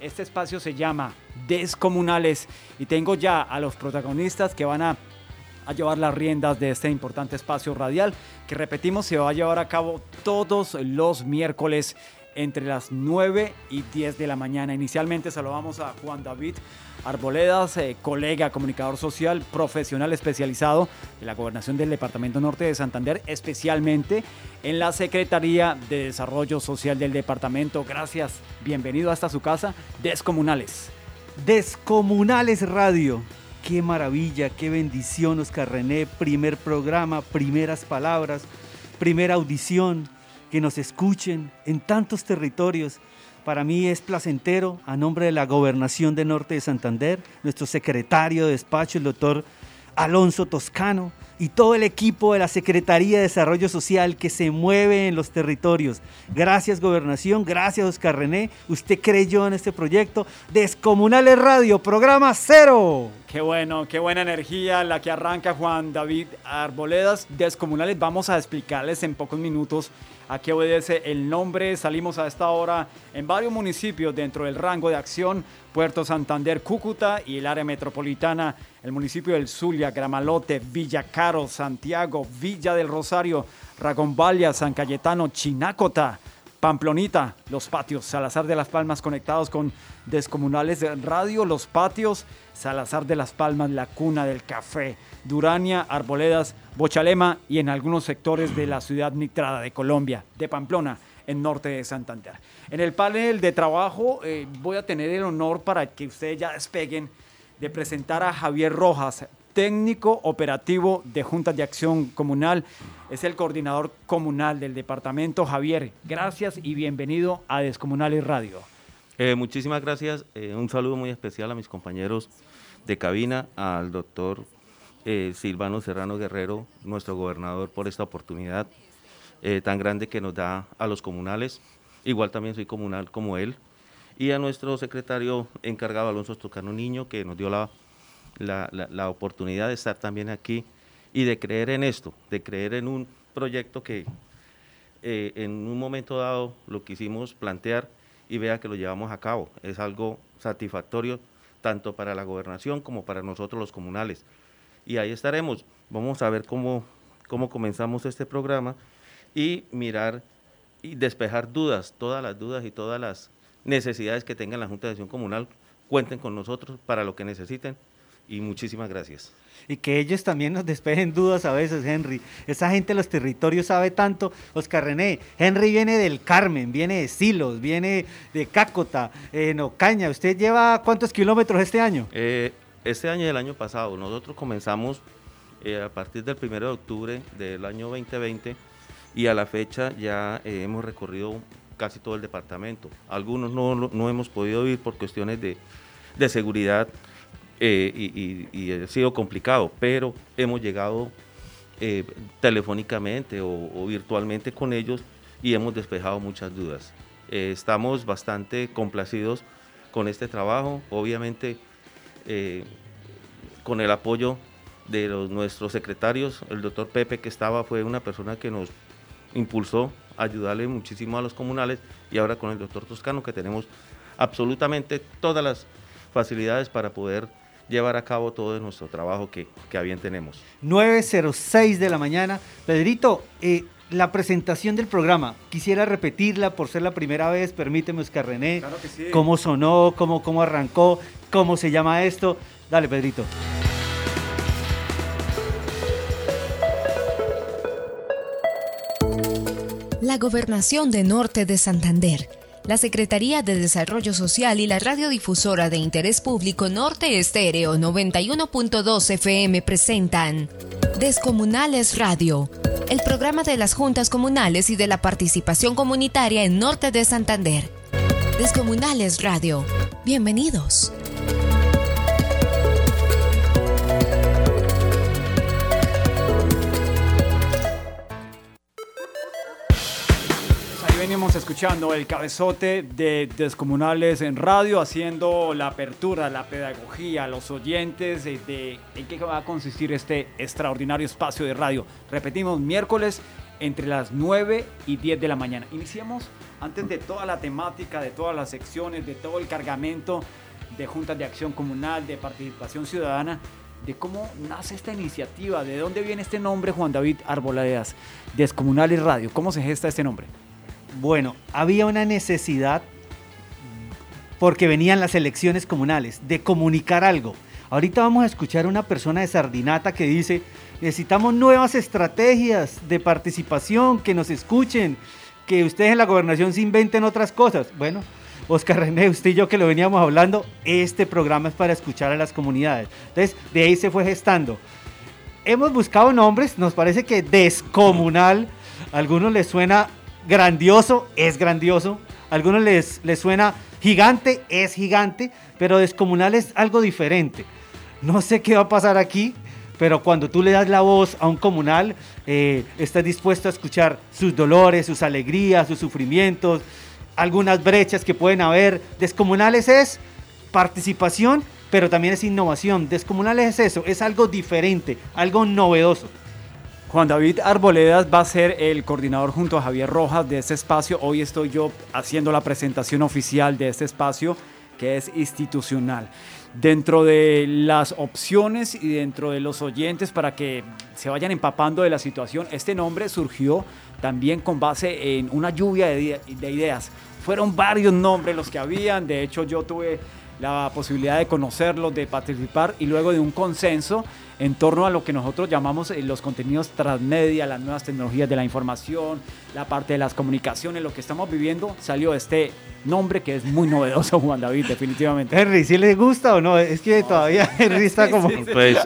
Este espacio se llama Descomunales y tengo ya a los protagonistas que van a, llevar las riendas de este importante espacio radial que repetimos se va a llevar a cabo todos los miércoles entre las 9 y 10 de la mañana. Inicialmente saludamos a Juan David Arboledas, eh, colega, comunicador social, profesional especializado de la Gobernación del Departamento Norte de Santander, especialmente en la Secretaría de Desarrollo Social del Departamento. Gracias, bienvenido hasta su casa, Descomunales. Descomunales Radio. Qué maravilla, qué bendición, Oscar René. Primer programa, primeras palabras, primera audición que nos escuchen en tantos territorios. Para mí es placentero, a nombre de la Gobernación de Norte de Santander, nuestro secretario de despacho, el doctor Alonso Toscano, y todo el equipo de la Secretaría de Desarrollo Social que se mueve en los territorios. Gracias Gobernación, gracias Oscar René, usted creyó en este proyecto. Descomunales Radio, programa cero. Qué bueno, qué buena energía la que arranca Juan David Arboledas. Descomunales, vamos a explicarles en pocos minutos a qué obedece el nombre. Salimos a esta hora en varios municipios dentro del rango de acción, Puerto Santander, Cúcuta y el área metropolitana, el municipio del Zulia, Gramalote, Villa Santiago, Villa del Rosario, Ragombalia, San Cayetano, Chinácota. Pamplonita, Los Patios, Salazar de las Palmas conectados con Descomunales de Radio, Los Patios, Salazar de las Palmas, La Cuna del Café, Durania, Arboledas, Bochalema y en algunos sectores de la ciudad nitrada de Colombia, de Pamplona, en norte de Santander. En el panel de trabajo eh, voy a tener el honor para que ustedes ya despeguen de presentar a Javier Rojas, técnico operativo de Juntas de Acción Comunal. Es el coordinador comunal del departamento. Javier, gracias y bienvenido a Descomunales Radio. Eh, muchísimas gracias. Eh, un saludo muy especial a mis compañeros de cabina, al doctor eh, Silvano Serrano Guerrero, nuestro gobernador, por esta oportunidad tan grande que nos da a los comunales. Igual también soy comunal como él. Y a nuestro secretario encargado, Alonso Tocano Niño, que nos dio la la, oportunidad de estar también aquí y de creer en esto, de creer en un proyecto que eh, en un momento dado lo quisimos plantear y vea que lo llevamos a cabo. Es algo satisfactorio tanto para la gobernación como para nosotros los comunales. Y ahí estaremos. Vamos a ver cómo, cómo comenzamos este programa y mirar y despejar dudas, todas las dudas y todas las necesidades que tenga la Junta de Acción Comunal. Cuenten con nosotros para lo que necesiten y muchísimas gracias. Y que ellos también nos despejen dudas a veces, Henry. Esa gente de los territorios sabe tanto. Oscar René, Henry viene del Carmen, viene de Silos, viene de Cácota, en Ocaña. ¿Usted lleva cuántos kilómetros este año? Eh, este año y el año pasado. Nosotros comenzamos eh, a partir del 1 de octubre del año 2020 y a la fecha ya eh, hemos recorrido casi todo el departamento. Algunos no, no hemos podido ir por cuestiones de, de seguridad eh, y, ha sido complicado, pero hemos llegado eh, telefónicamente o, virtualmente con ellos y hemos despejado muchas dudas. Eh, estamos bastante complacidos con este trabajo, obviamente con el apoyo de nuestros secretarios, el doctor Pepe que estaba fue una persona que nos impulsó a ayudarle muchísimo a los comunales y ahora con el doctor Toscano que tenemos absolutamente todas las facilidades para poder llevar a cabo todo nuestro trabajo que, que a bien tenemos. 9.06 de la mañana. Pedrito, eh, la presentación del programa, quisiera repetirla por ser la primera vez, permíteme Oscar René, claro que sí. cómo sonó, cómo, cómo arrancó, cómo se llama esto. Dale, Pedrito. La gobernación de Norte de Santander la Secretaría de Desarrollo Social y la radiodifusora de interés público Norte Estéreo 91.2 FM presentan Descomunales Radio, el programa de las juntas comunales y de la participación comunitaria en Norte de Santander. Descomunales Radio, bienvenidos. Venimos escuchando el cabezote de Descomunales en radio, haciendo la apertura, la pedagogía, los oyentes de, en qué va a consistir este extraordinario espacio de radio. Repetimos, miércoles entre las 9 y 10 de la mañana. Iniciamos antes de toda la temática, de todas las secciones, de todo el cargamento de juntas de acción comunal, de participación ciudadana, de cómo nace esta iniciativa, de dónde viene este nombre Juan David Arboladeas, Descomunales Radio, cómo se gesta este nombre. Bueno, había una necesidad porque venían las elecciones comunales de comunicar algo. Ahorita vamos a escuchar a una persona de Sardinata que dice, necesitamos nuevas estrategias de participación, que nos escuchen, que ustedes en la gobernación se inventen otras cosas. Bueno, Oscar René, usted y yo que lo veníamos hablando, este programa es para escuchar a las comunidades. Entonces, de ahí se fue gestando. Hemos buscado nombres, nos parece que descomunal, a algunos les suena grandioso, es grandioso, a algunos les, les suena gigante, es gigante, pero descomunal es algo diferente. No sé qué va a pasar aquí, pero cuando tú le das la voz a un comunal, eh, estás dispuesto a escuchar sus dolores, sus alegrías, sus sufrimientos, algunas brechas que pueden haber. Descomunales es participación, pero también es innovación. Descomunales es eso, es algo diferente, algo novedoso. Juan David Arboledas va a ser el coordinador junto a Javier Rojas de este espacio. Hoy estoy yo haciendo la presentación oficial de este espacio que es institucional. Dentro de las opciones y dentro de los oyentes para que se vayan empapando de la situación, este nombre surgió también con base en una lluvia de, de ideas. Fueron varios nombres los que habían, de hecho yo tuve la posibilidad de conocerlos, de participar y luego de un consenso en torno a lo que nosotros llamamos eh, los contenidos transmedia, las nuevas tecnologías de la información, la parte de las comunicaciones, lo que estamos viviendo, salió este nombre que es muy novedoso, Juan David, definitivamente. Henry, ¿sí le gusta o no? Es que todavía Henry está como... Pues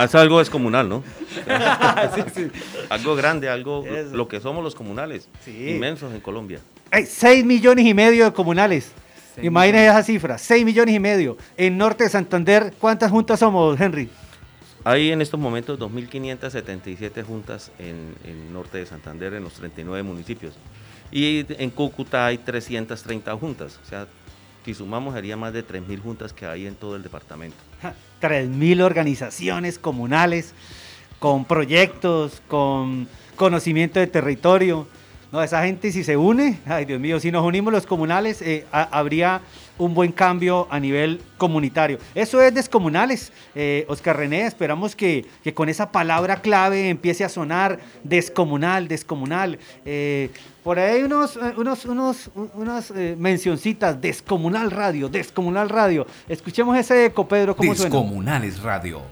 es algo descomunal, ¿no? Algo grande, algo, lo que somos los comunales, inmensos en Colombia. Hay 6 millones y medio de comunales. Imagínense esa cifra, 6 millones y medio. En Norte de Santander, ¿cuántas juntas somos, Henry? Hay en estos momentos 2.577 juntas en el norte de Santander, en los 39 municipios. Y en Cúcuta hay 330 juntas. O sea, si sumamos, sería más de 3.000 juntas que hay en todo el departamento. 3.000 organizaciones comunales con proyectos, con conocimiento de territorio. No, esa gente si se une, ay Dios mío, si nos unimos los comunales, eh, habría un buen cambio a nivel comunitario. Eso es descomunales, eh, Oscar René, esperamos que, con esa palabra clave empiece a sonar descomunal, descomunal. Eh, por ahí unos, unos, unos, unas mencioncitas, descomunal radio, descomunal radio. Escuchemos ese eco, Pedro, ¿cómo Descomunales radio.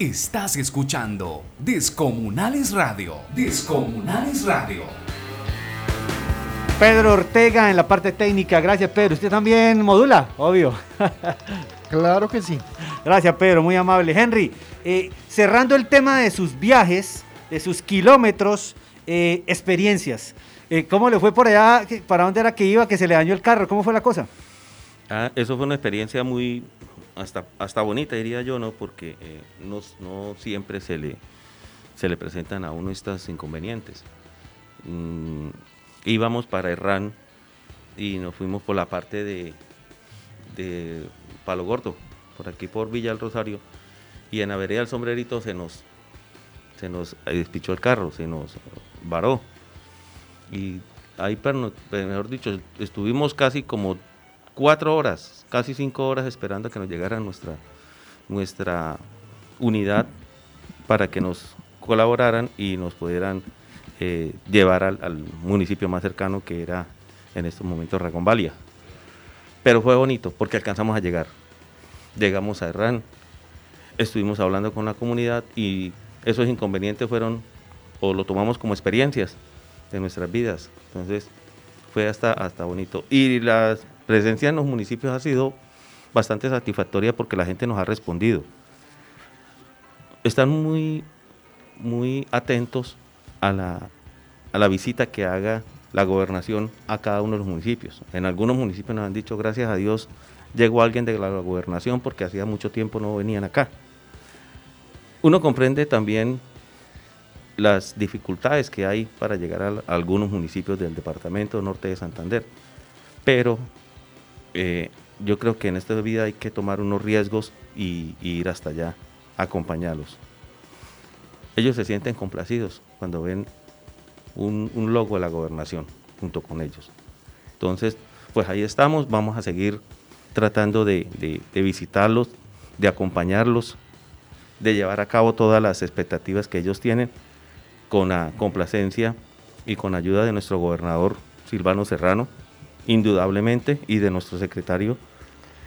Estás escuchando Descomunales Radio. Descomunales Radio. Pedro Ortega en la parte técnica. Gracias, Pedro. ¿Usted también modula? Obvio. Claro que sí. Gracias, Pedro. Muy amable. Henry, eh, cerrando el tema de sus viajes, de sus kilómetros, eh, experiencias. Eh, ¿Cómo le fue por allá? ¿Para dónde era que iba? Que se le dañó el carro. ¿Cómo fue la cosa? Ah, eso fue una experiencia muy, hasta, hasta bonita, diría yo, ¿no? Porque eh, no, siempre se le, se le presentan a uno estos inconvenientes. Mm, íbamos para Herrán y nos fuimos por la parte de, de Palo Gordo, por aquí por Villa del Rosario, y en la vereda del sombrerito se nos, se nos despichó el carro, se nos varó. Y ahí, mejor dicho, estuvimos casi como cuatro horas, casi cinco horas esperando a que nos llegara nuestra, nuestra unidad para que nos colaboraran y nos pudieran eh, llevar al, municipio más cercano que era en estos momentos Ragombalia. Pero fue bonito porque alcanzamos a llegar. Llegamos a Herrán, estuvimos hablando con la comunidad y esos inconvenientes fueron o lo tomamos como experiencias de nuestras vidas. Entonces fue hasta, hasta bonito. Y las presencia en los municipios ha sido bastante satisfactoria porque la gente nos ha respondido. Están muy, muy atentos a la, a la visita que haga la gobernación a cada uno de los municipios. En algunos municipios nos han dicho, gracias a Dios, llegó alguien de la gobernación porque hacía mucho tiempo no venían acá. Uno comprende también las dificultades que hay para llegar a, algunos municipios del departamento norte de Santander, pero eh, yo creo que en esta vida hay que tomar unos riesgos y, ir hasta allá, acompañarlos. Ellos se sienten complacidos cuando ven un, logo de la gobernación junto con ellos. Entonces, pues ahí estamos, vamos a seguir tratando de, de, visitarlos, de acompañarlos, de llevar a cabo todas las expectativas que ellos tienen con la complacencia y con ayuda de nuestro gobernador Silvano Serrano, indudablemente, y de nuestro secretario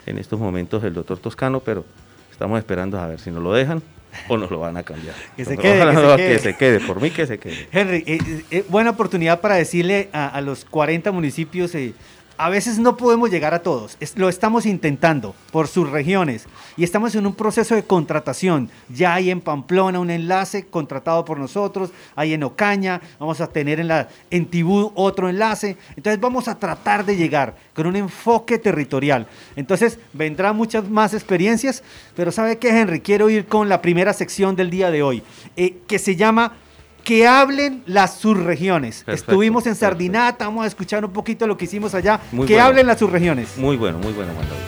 en estos momentos, el doctor Toscano, pero estamos esperando a ver si nos lo dejan o nos lo van a cambiar. que, se quede, que, se quede. por mí que se quede. Henry, eh, eh, buena oportunidad para decirle a, a los 40 municipios eh, a veces no podemos llegar a todos, lo estamos intentando por sus regiones y estamos en un proceso de contratación. Ya hay en Pamplona un enlace contratado por nosotros, hay en Ocaña, vamos a tener en, la, Tibú otro enlace. Entonces vamos a tratar de llegar con un enfoque territorial. Entonces vendrán muchas más experiencias, pero ¿sabe qué, Henry? Quiero ir con la primera sección del día de hoy, eh, que se llama que hablen las subregiones. Estuvimos en Sardinata, vamos a escuchar un poquito lo que hicimos allá. que hablen las subregiones. Muy bueno, muy bueno, Manuel.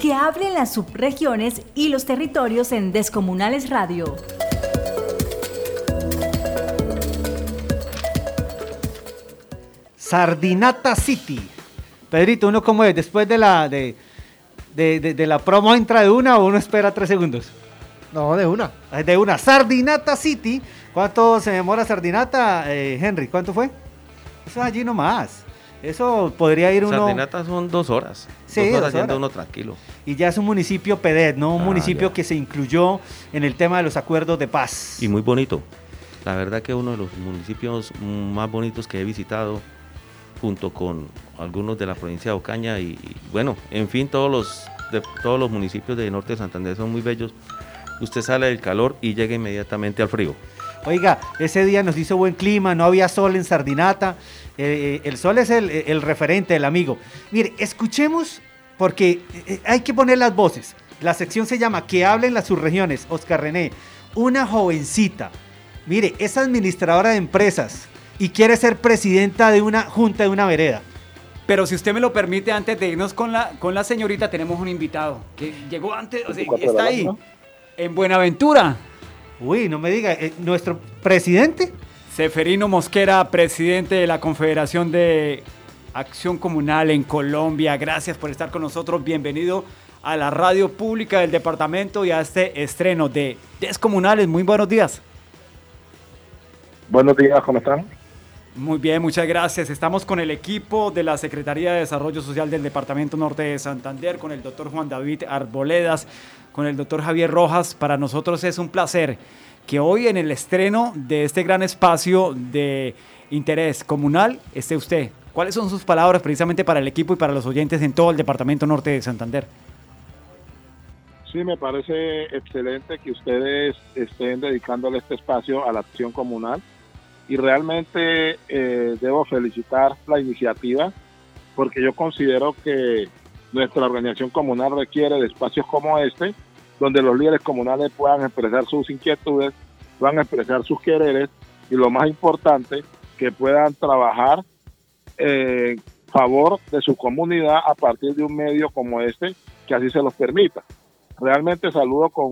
Que hablen las subregiones y los territorios en Descomunales Radio. Sardinata City. Pedrito, ¿uno cómo es? Después de la, de, de, la promo entra de una o uno espera tres segundos? No, de una. De una. Sardinata City. ¿Cuánto se demora Sardinata, eh, Henry? ¿Cuánto fue? Eso es allí nomás. Eso podría ir uno. Sardinata son dos horas. Sí, dos horas, uno tranquilo. Y ya es un municipio PEDET, ¿no? Un ah, municipio que se incluyó en el tema de los acuerdos de paz. Y muy bonito. La verdad que uno de los municipios más bonitos que he visitado junto con algunos de la provincia de Ocaña y, bueno, en fin, todos los, todos los municipios de Norte de Santander son muy bellos. Usted sale del calor y llega inmediatamente al frío. Oiga, ese día nos hizo buen clima, no había sol en Sardinata. Eh, el sol es el, el, referente, el amigo. Mire, escuchemos, porque eh, hay que poner las voces. La sección se llama Que hablen las subregiones. Oscar René, una jovencita. Mire, es administradora de empresas, y quiere ser presidenta de una junta de una vereda. Pero si usted me lo permite, antes de irnos con la, con la señorita, tenemos un invitado que llegó antes, o sea, está ahí, en Buenaventura. Uy, no me diga, eh, ¿nuestro presidente? Seferino Mosquera, presidente de la Confederación de Acción Comunal en Colombia. Gracias por estar con nosotros. Bienvenido a la radio pública del departamento y a este estreno de Descomunales. Muy buenos días. Buenos días, ¿cómo están? Muy bien, muchas gracias. Estamos con el equipo de la Secretaría de Desarrollo Social del Departamento Norte de Santander, con el doctor Juan David Arboledas, con el doctor Javier Rojas. Para nosotros es un placer que hoy en el estreno de este gran espacio de interés comunal esté usted. ¿Cuáles son sus palabras precisamente para el equipo y para los oyentes en todo el Departamento Norte de Santander? Sí, me parece excelente que ustedes estén dedicándole este espacio a la acción comunal y realmente eh, debo felicitar la iniciativa porque yo considero que nuestra organización comunal requiere de espacios como este, donde los líderes comunales puedan expresar sus inquietudes, puedan expresar sus quereres y lo más importante, que puedan trabajar en favor de su comunidad a partir de un medio como este, que así se los permita. Realmente saludo con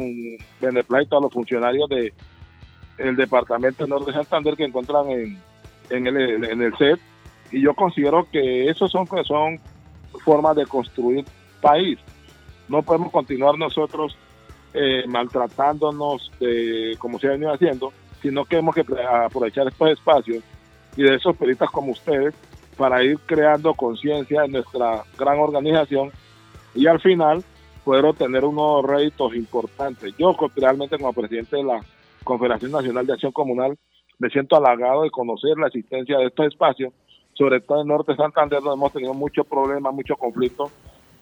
beneplácito a los funcionarios de el departamento norte de Santander que encuentran en, en, el, en el set y yo considero que eso son, son formas de construir país. No podemos continuar nosotros eh, maltratándonos de, como se ha venido haciendo, sino que hemos que aprovechar estos espacios y de esos periodistas como ustedes para ir creando conciencia en nuestra gran organización y al final poder obtener unos réditos importantes. Yo realmente como presidente de la Confederación Nacional de Acción Comunal, me siento halagado de conocer la existencia de estos espacios, sobre todo en Norte de Santander, donde hemos tenido muchos problemas, muchos conflictos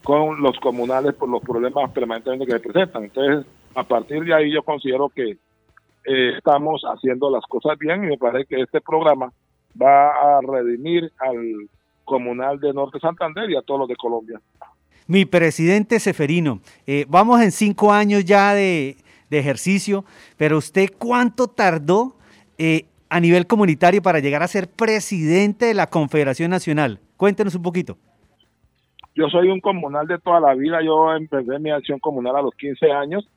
con los comunales por los problemas permanentemente que se presentan. Entonces, a partir de ahí yo considero que eh, estamos haciendo las cosas bien y me parece que este programa va a redimir al comunal de Norte Santander y a todos los de Colombia. Mi presidente Seferino, eh, vamos en cinco años ya de, de ejercicio, pero usted cuánto tardó eh, a nivel comunitario para llegar a ser presidente de la Confederación Nacional. Cuéntenos un poquito. Yo soy un comunal de toda la vida, yo empecé mi acción comunal a los 15 años.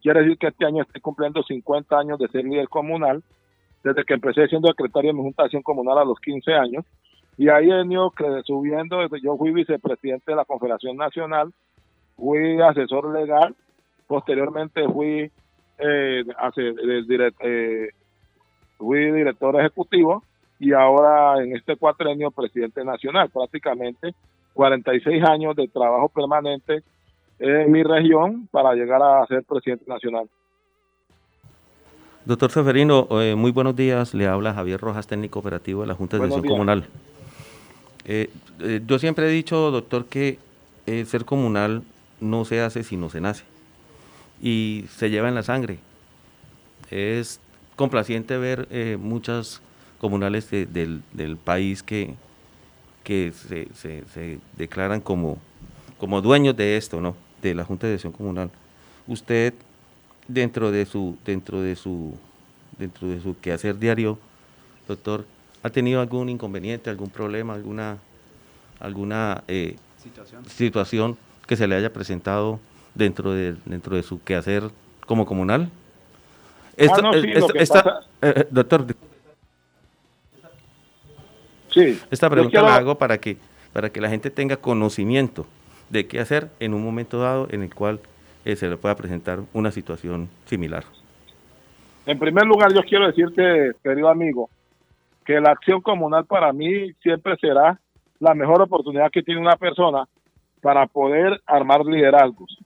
Quiere decir que este año estoy cumpliendo 50 años de ser líder comunal, desde que empecé siendo secretario de mi Junta de Acción Comunal a los 15 años, y ahí he venido subiendo, yo fui vicepresidente de la Confederación Nacional, fui asesor legal, posteriormente fui, eh, eh, fui director ejecutivo y ahora en este cuatrenio presidente nacional, prácticamente 46 años de trabajo permanente en mi región para llegar a ser presidente nacional. Doctor Seferino, eh, muy buenos días. Le habla Javier Rojas, técnico operativo de la Junta de Acción Comunal. Eh, eh, yo siempre he dicho, doctor, que ser comunal no se hace si no se nace y se lleva en la sangre. Es complaciente ver muchas comunales del, país que, que se, se, declaran como, como dueños de esto, ¿no? De la Junta de Acción Comunal. Usted dentro de su dentro de su dentro de su quehacer diario, doctor, ha tenido algún inconveniente, algún problema, alguna alguna eh, situación. que se le haya presentado dentro de dentro de su quehacer como comunal? doctor, esta pregunta la hago para que, para que la gente tenga conocimiento de qué hacer en un momento dado en el cual eh, se le pueda presentar una situación similar. En primer lugar, yo quiero decirte, querido amigo, que la acción comunal para mí siempre será la mejor oportunidad que tiene una persona para poder armar liderazgos.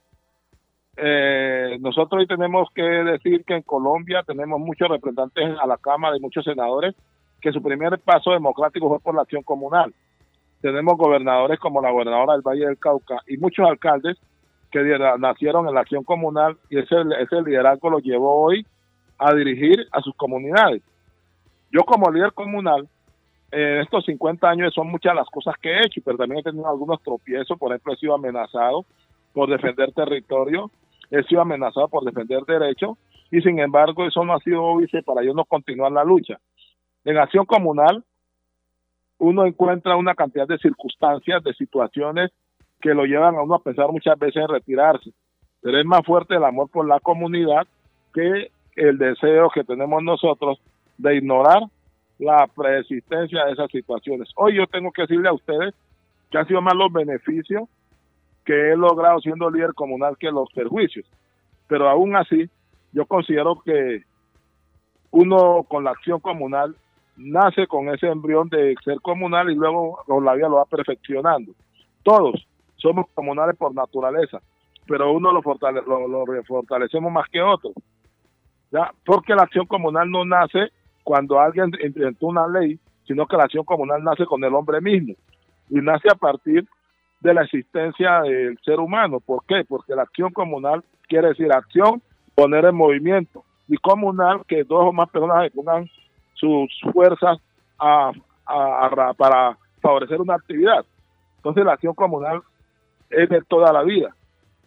Eh, nosotros hoy tenemos que decir que en Colombia tenemos muchos representantes a la Cámara y muchos senadores que su primer paso democrático fue por la acción comunal. Tenemos gobernadores como la gobernadora del Valle del Cauca y muchos alcaldes que nacieron en la acción comunal y ese, liderazgo lo llevó hoy a dirigir a sus comunidades. Yo como líder comunal, en estos 50 años son muchas las cosas que he hecho, pero también he tenido algunos tropiezos, por ejemplo, he sido amenazado por defender territorio, he sido amenazado por defender derechos, y sin embargo eso no ha sido obvio para yo no continuar la lucha. En acción comunal, uno encuentra una cantidad de circunstancias, de situaciones que lo llevan a uno a pensar muchas veces en retirarse. Pero es más fuerte el amor por la comunidad que el deseo que tenemos nosotros de ignorar la preexistencia de esas situaciones. Hoy yo tengo que decirle a ustedes que han sido más los beneficios que he logrado siendo líder comunal que los perjuicios. Pero aún así, yo considero que uno con la acción comunal nace con ese embrión de ser comunal y luego la vida lo va perfeccionando. Todos somos comunales por naturaleza, pero uno lo, lo, fortalecemos más que otro. ¿ya? Porque la acción comunal no nace cuando alguien inventó una ley, sino que la acción comunal nace con el hombre mismo y nace a partir de la existencia del ser humano. ¿Por qué? Porque la acción comunal quiere decir acción, poner en movimiento y comunal que dos o más personas pongan sus fuerzas a, para favorecer una actividad. Entonces la acción comunal es de toda la vida.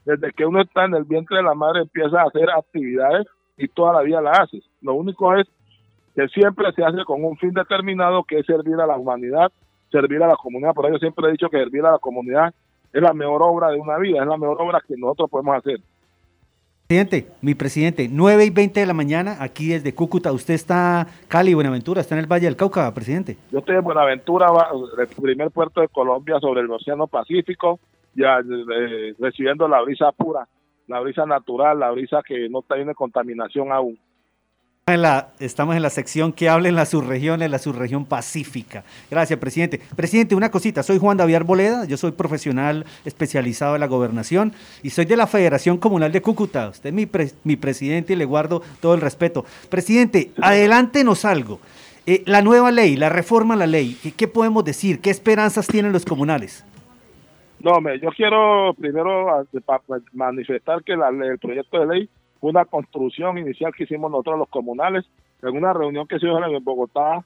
Desde que uno está en el vientre de la madre empieza a hacer actividades y toda la vida la hace. Lo único es que siempre se hace con un fin determinado que es servir a la humanidad, servir a la comunidad. Por eso siempre he dicho que servir a la comunidad es la mejor obra de una vida, es la mejor obra que nosotros podemos hacer. Presidente, mi presidente, 9 y 20 de la mañana, aquí desde Cúcuta. ¿Usted está, Cali, Buenaventura, está en el Valle del Cauca, presidente? Yo estoy en Buenaventura, el primer puerto de Colombia sobre el Océano Pacífico, ya eh, recibiendo la brisa pura, la brisa natural, la brisa que no tiene contaminación aún estamos en la sección que habla en la subregión, en la subregión pacífica. Gracias, presidente. Presidente, una cosita, soy Juan David Arboleda, yo soy profesional especializado en la gobernación y soy de la Federación Comunal de Cúcuta. Usted es mi, mi presidente y le guardo todo el respeto. Presidente, adelántenos algo. Eh, la nueva ley, la reforma a la ley, ¿qué, podemos decir? ¿Qué esperanzas tienen los comunales? No, yo quiero primero manifestar que el proyecto de ley una construcción inicial que hicimos nosotros los comunales en una reunión que se hizo en Bogotá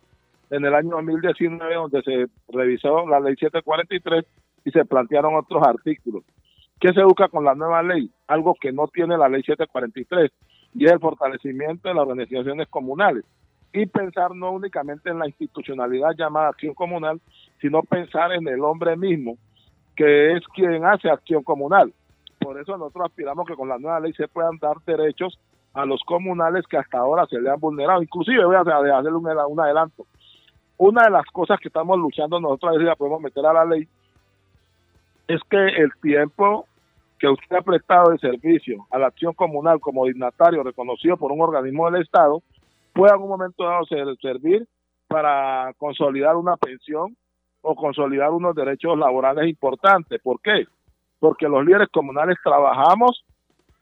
en el año 2019 donde se revisó la ley 743 y se plantearon otros artículos. ¿Qué se busca con la nueva ley? Algo que no tiene la ley 743 y es el fortalecimiento de las organizaciones comunales y pensar no únicamente en la institucionalidad llamada acción comunal, sino pensar en el hombre mismo, que es quien hace acción comunal. Por eso nosotros aspiramos que con la nueva ley se puedan dar derechos a los comunales que hasta ahora se le han vulnerado. Inclusive voy a hacer un, adelanto. Una de las cosas que estamos luchando nosotros, a si la podemos meter a la ley, es que el tiempo que usted ha prestado de servicio a la acción comunal como dignatario reconocido por un organismo del Estado pueda en un momento dado servir para consolidar una pensión o consolidar unos derechos laborales importantes. ¿Por qué? Porque los líderes comunales trabajamos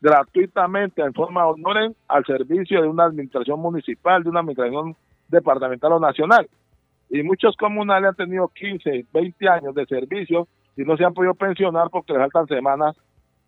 gratuitamente en forma honor al servicio de una administración municipal, de una administración departamental o nacional. Y muchos comunales han tenido 15, 20 años de servicio y no se han podido pensionar porque les faltan semanas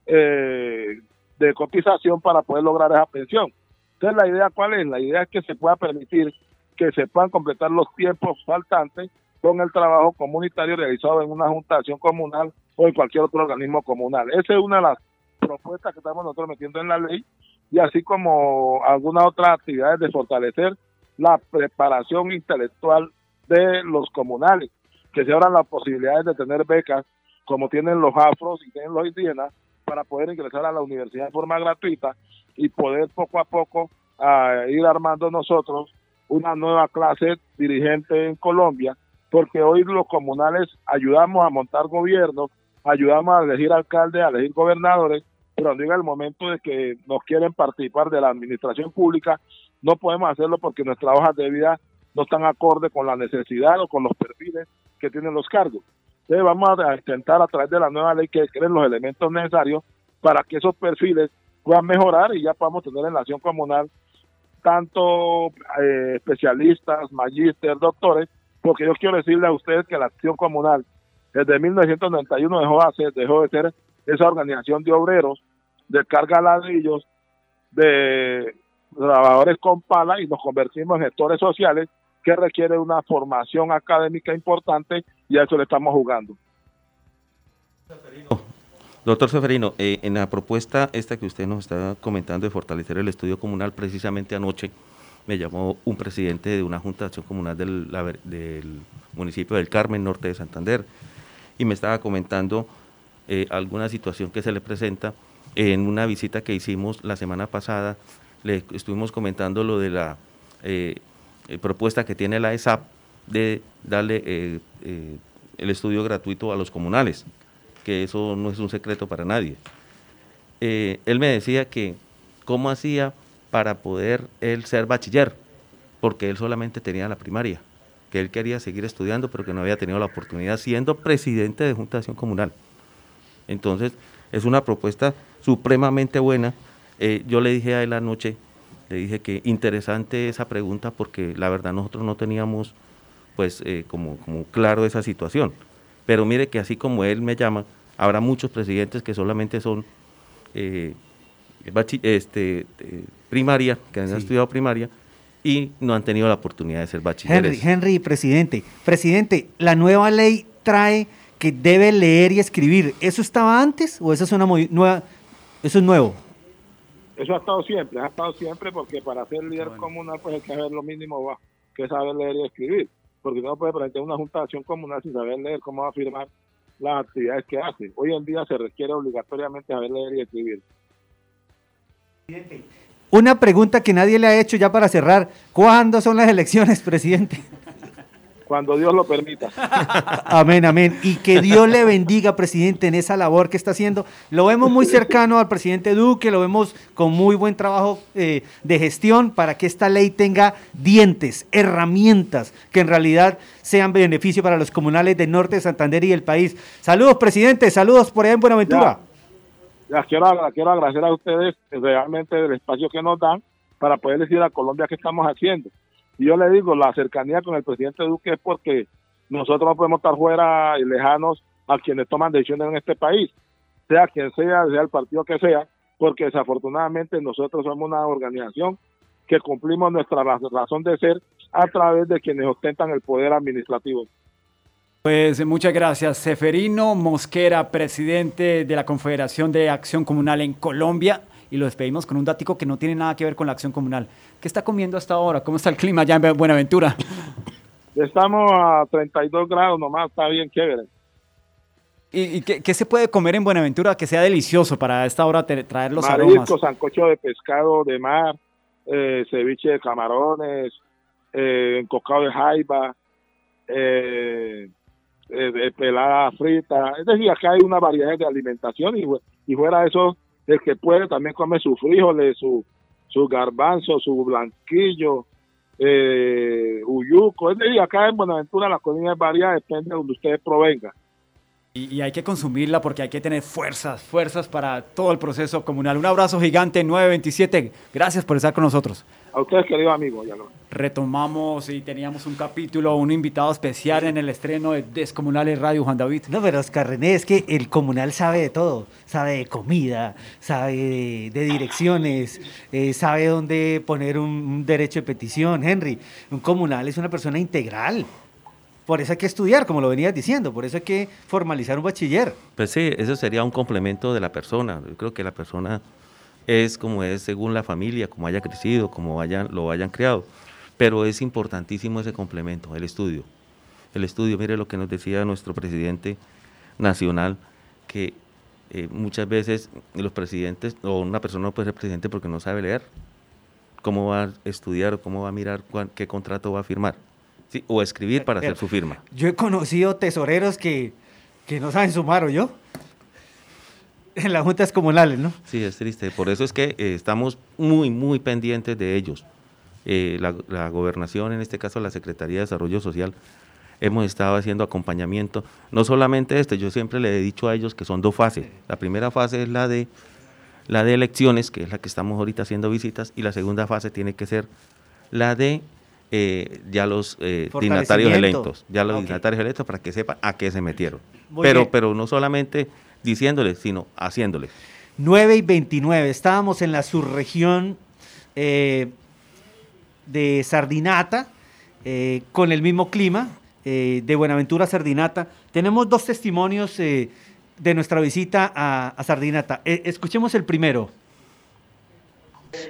eh, de cotización para poder lograr esa pensión. Entonces, la idea cuál es? La idea es que se pueda permitir que se puedan completar los tiempos faltantes con el trabajo comunitario realizado en una juntación comunal o en cualquier otro organismo comunal. Esa es una de las propuestas que estamos nosotros metiendo en la ley y así como algunas otras actividades de fortalecer la preparación intelectual de los comunales, que se abran las posibilidades de tener becas como tienen los afros y tienen los indígenas para poder ingresar a la universidad de forma gratuita y poder poco a poco ah, ir armando nosotros una nueva clase dirigente en Colombia, porque hoy los comunales ayudamos a montar gobiernos, ayudamos a elegir alcaldes, a elegir gobernadores, pero llega el momento de que nos quieren participar de la administración pública, no podemos hacerlo porque nuestras hojas de vida no están acorde con la necesidad o con los perfiles que tienen los cargos. Entonces vamos a intentar a través de la nueva ley que creen los elementos necesarios para que esos perfiles puedan mejorar y ya podamos tener en la acción comunal tanto eh, especialistas, magíster, doctores, porque yo quiero decirle a ustedes que la acción comunal desde 1991 dejó de, ser, dejó de ser esa organización de obreros, de carga ladrillos, de trabajadores con pala y nos convertimos en gestores sociales que requiere una formación académica importante y a eso le estamos jugando. Doctor Seferino, eh, en la propuesta esta que usted nos está comentando de fortalecer el estudio comunal, precisamente anoche me llamó un presidente de una junta de acción comunal del, municipio del Carmen, norte de Santander, y me estaba comentando eh, alguna situación que se le presenta en una visita que hicimos la semana pasada. Le estuvimos comentando lo de la eh, propuesta que tiene la ESAP de darle el estudio gratuito a los comunales que eso no es un secreto para nadie. Eh, él me decía que cómo hacía para poder él ser bachiller, porque él solamente tenía la primaria, que él quería seguir estudiando, pero que no había tenido la oportunidad siendo presidente de Junta de Acción Comunal. Entonces, es una propuesta supremamente buena. Eh, yo le dije a él anoche, le dije que interesante esa pregunta porque la verdad nosotros no teníamos pues eh, como, como claro esa situación. Pero mire que así como él me llama, Habrá muchos presidentes que solamente son eh, este, eh, primaria, que han estudiado primaria y no han tenido la oportunidad de ser bachilleres. Henry, Henry, presidente. Presidente, la nueva ley trae que debe leer y escribir. ¿Eso estaba antes o eso es una nueva? Eso es nuevo. Eso ha estado siempre, ha estado siempre porque para ser líder comunal pues hay que saber lo mínimo que es saber leer y escribir. Porque no puede presentar una juntación comunal sin saber leer, ¿cómo va a firmar las actividades que hace. Hoy en día se requiere obligatoriamente saber leer y escribir. Una pregunta que nadie le ha hecho ya para cerrar. ¿Cuándo son las elecciones, presidente? cuando Dios lo permita. amén, amén. Y que Dios le bendiga, presidente, en esa labor que está haciendo. Lo vemos muy cercano al presidente Duque, lo vemos con muy buen trabajo eh, de gestión para que esta ley tenga dientes, herramientas que en realidad sean beneficio para los comunales del norte de Santander y el país. Saludos, presidente, saludos por allá en Buenaventura. Ya, quiero, quiero agradecer a ustedes realmente el espacio que nos dan para poder decir a Colombia qué estamos haciendo. Y yo le digo, la cercanía con el presidente Duque es porque nosotros no podemos estar fuera y lejanos a quienes toman decisiones en este país, sea quien sea, sea el partido que sea, porque desafortunadamente nosotros somos una organización que cumplimos nuestra razón de ser a través de quienes ostentan el poder administrativo. Pues muchas gracias. Seferino Mosquera, presidente de la Confederación de Acción Comunal en Colombia y lo despedimos con un dático que no tiene nada que ver con la acción comunal. ¿Qué está comiendo hasta ahora? ¿Cómo está el clima allá en Buenaventura? Estamos a 32 grados nomás, está bien chévere. ¿Y, qué, se puede comer en Buenaventura que sea delicioso para esta hora traer los Marisco, aromas? sancocho de pescado de mar, eh, ceviche de camarones, eh, encocado de jaiba, eh, eh pelada frita. Es decir, acá hay una variedad de alimentación y, fuera de eso, el que puede también come sus frijoles, su, su garbanzo, su blanquillo, eh, uyuco. Es decir, acá en Buenaventura la comida es variada, depende de donde ustedes provengan. Y, hay que consumirla porque hay que tener fuerzas, fuerzas para todo el proceso comunal. Un abrazo gigante, 927. Gracias por estar con nosotros. A ustedes, querido amigo. Ya lo... Retomamos y teníamos un capítulo, un invitado especial en el estreno de Descomunales Radio, Juan David. No, pero Oscar René, es que el comunal sabe de todo. Sabe de comida, sabe de, direcciones, eh, sabe dónde poner un derecho de petición. Henry, un comunal es una persona integral. Por eso hay que estudiar, como lo venías diciendo, por eso hay que formalizar un bachiller. Pues sí, eso sería un complemento de la persona. Yo creo que la persona es como es según la familia, como haya crecido, como lo hayan creado. Pero es importantísimo ese complemento, el estudio. El estudio, mire lo que nos decía nuestro presidente nacional, que eh, muchas veces los presidentes, o una persona no puede ser presidente porque no sabe leer, cómo va a estudiar o cómo va a mirar qué contrato va a firmar o escribir para hacer su firma. Yo he conocido tesoreros que, no saben sumar, ¿o yo? En las juntas comunales, ¿no? Sí, es triste. Por eso es que eh, estamos muy, muy pendientes de ellos. Eh, la, gobernación, en este caso la Secretaría de Desarrollo Social, hemos estado haciendo acompañamiento. No solamente este, yo siempre le he dicho a ellos que son dos fases. La primera fase es la de, la de elecciones, que es la que estamos ahorita haciendo visitas, y la segunda fase tiene que ser la de eh, ya los eh, dignatarios electos, ya los dignatarios electos para que sepan a qué se metieron. pero, pero no solamente diciéndoles, sino haciéndoles. 9 y 29, estábamos en la subregión eh, de Sardinata, con el mismo clima, de Buenaventura Sardinata. Tenemos dos testimonios de nuestra visita a Sardinata. escuchemos el primero.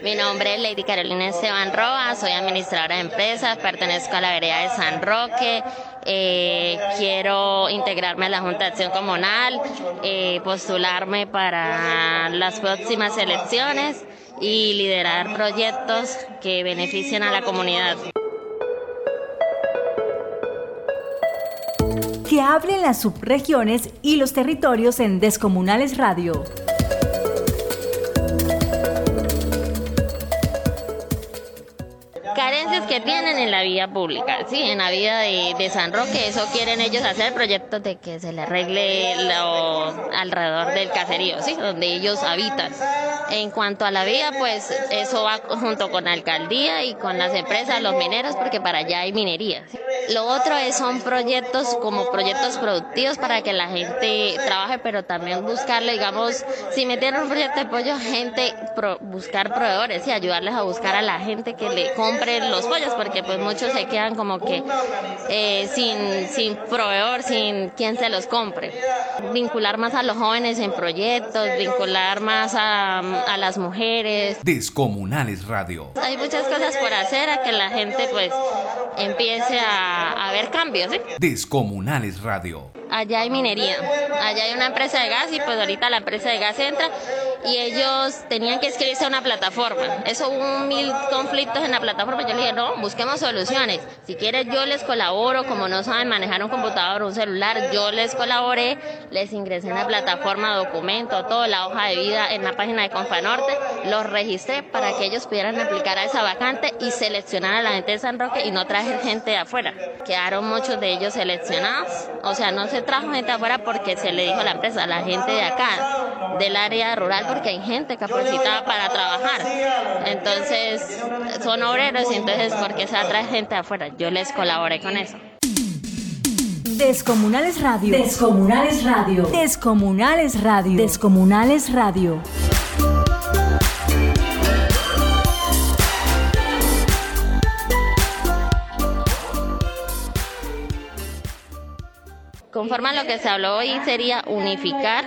Mi nombre es Lady Carolina Esteban Roa, soy administradora de empresas, pertenezco a la vereda de San Roque, eh, quiero integrarme a la Junta de Acción Comunal, eh, postularme para las próximas elecciones y liderar proyectos que beneficien a la comunidad. Que hablen las subregiones y los territorios en Descomunales Radio. Tienen en la vía pública, sí, en la vida de, San Roque, eso quieren ellos hacer proyectos de que se le arregle lo alrededor del caserío, sí, donde ellos habitan. En cuanto a la vía, pues eso va junto con la alcaldía y con las empresas, los mineros, porque para allá hay minería. Lo otro es, son proyectos como proyectos productivos para que la gente trabaje, pero también buscarle, digamos, si metieron un proyecto de pollo, gente, buscar proveedores y ayudarles a buscar a la gente que le compre los pollos, porque pues muchos se quedan como que eh, sin, sin proveedor, sin quien se los compre. Vincular más a los jóvenes en proyectos, vincular más a, a las mujeres. Descomunales Radio. Hay muchas cosas por hacer a que la gente pues empiece a a, ver cambios. Descomunales Radio. Allá hay minería, allá hay una empresa de gas y pues ahorita la empresa de gas entra y ellos tenían que escribirse a una plataforma. Eso hubo mil conflictos en la plataforma. Yo le dije, no, busquemos soluciones. Si quieres yo les colaboro, como no saben manejar un computador o un celular, yo les colaboré, les ingresé en la plataforma, documento, todo, la hoja de vida en la página de Confanorte, los registré para que ellos pudieran aplicar a esa vacante y seleccionar a la gente de San Roque y no traer gente de afuera. Quedaron muchos de ellos seleccionados, o sea, no se trajo gente de afuera porque se le dijo a la empresa, la gente de acá, del área rural, porque hay gente capacitada para trabajar. Entonces, son obreros y entonces, ¿por qué se atrae gente de afuera? Yo les colaboré con eso. Descomunales Radio. Descomunales Radio. Descomunales Radio. Descomunales Radio. Conforme a lo que se habló hoy sería unificar,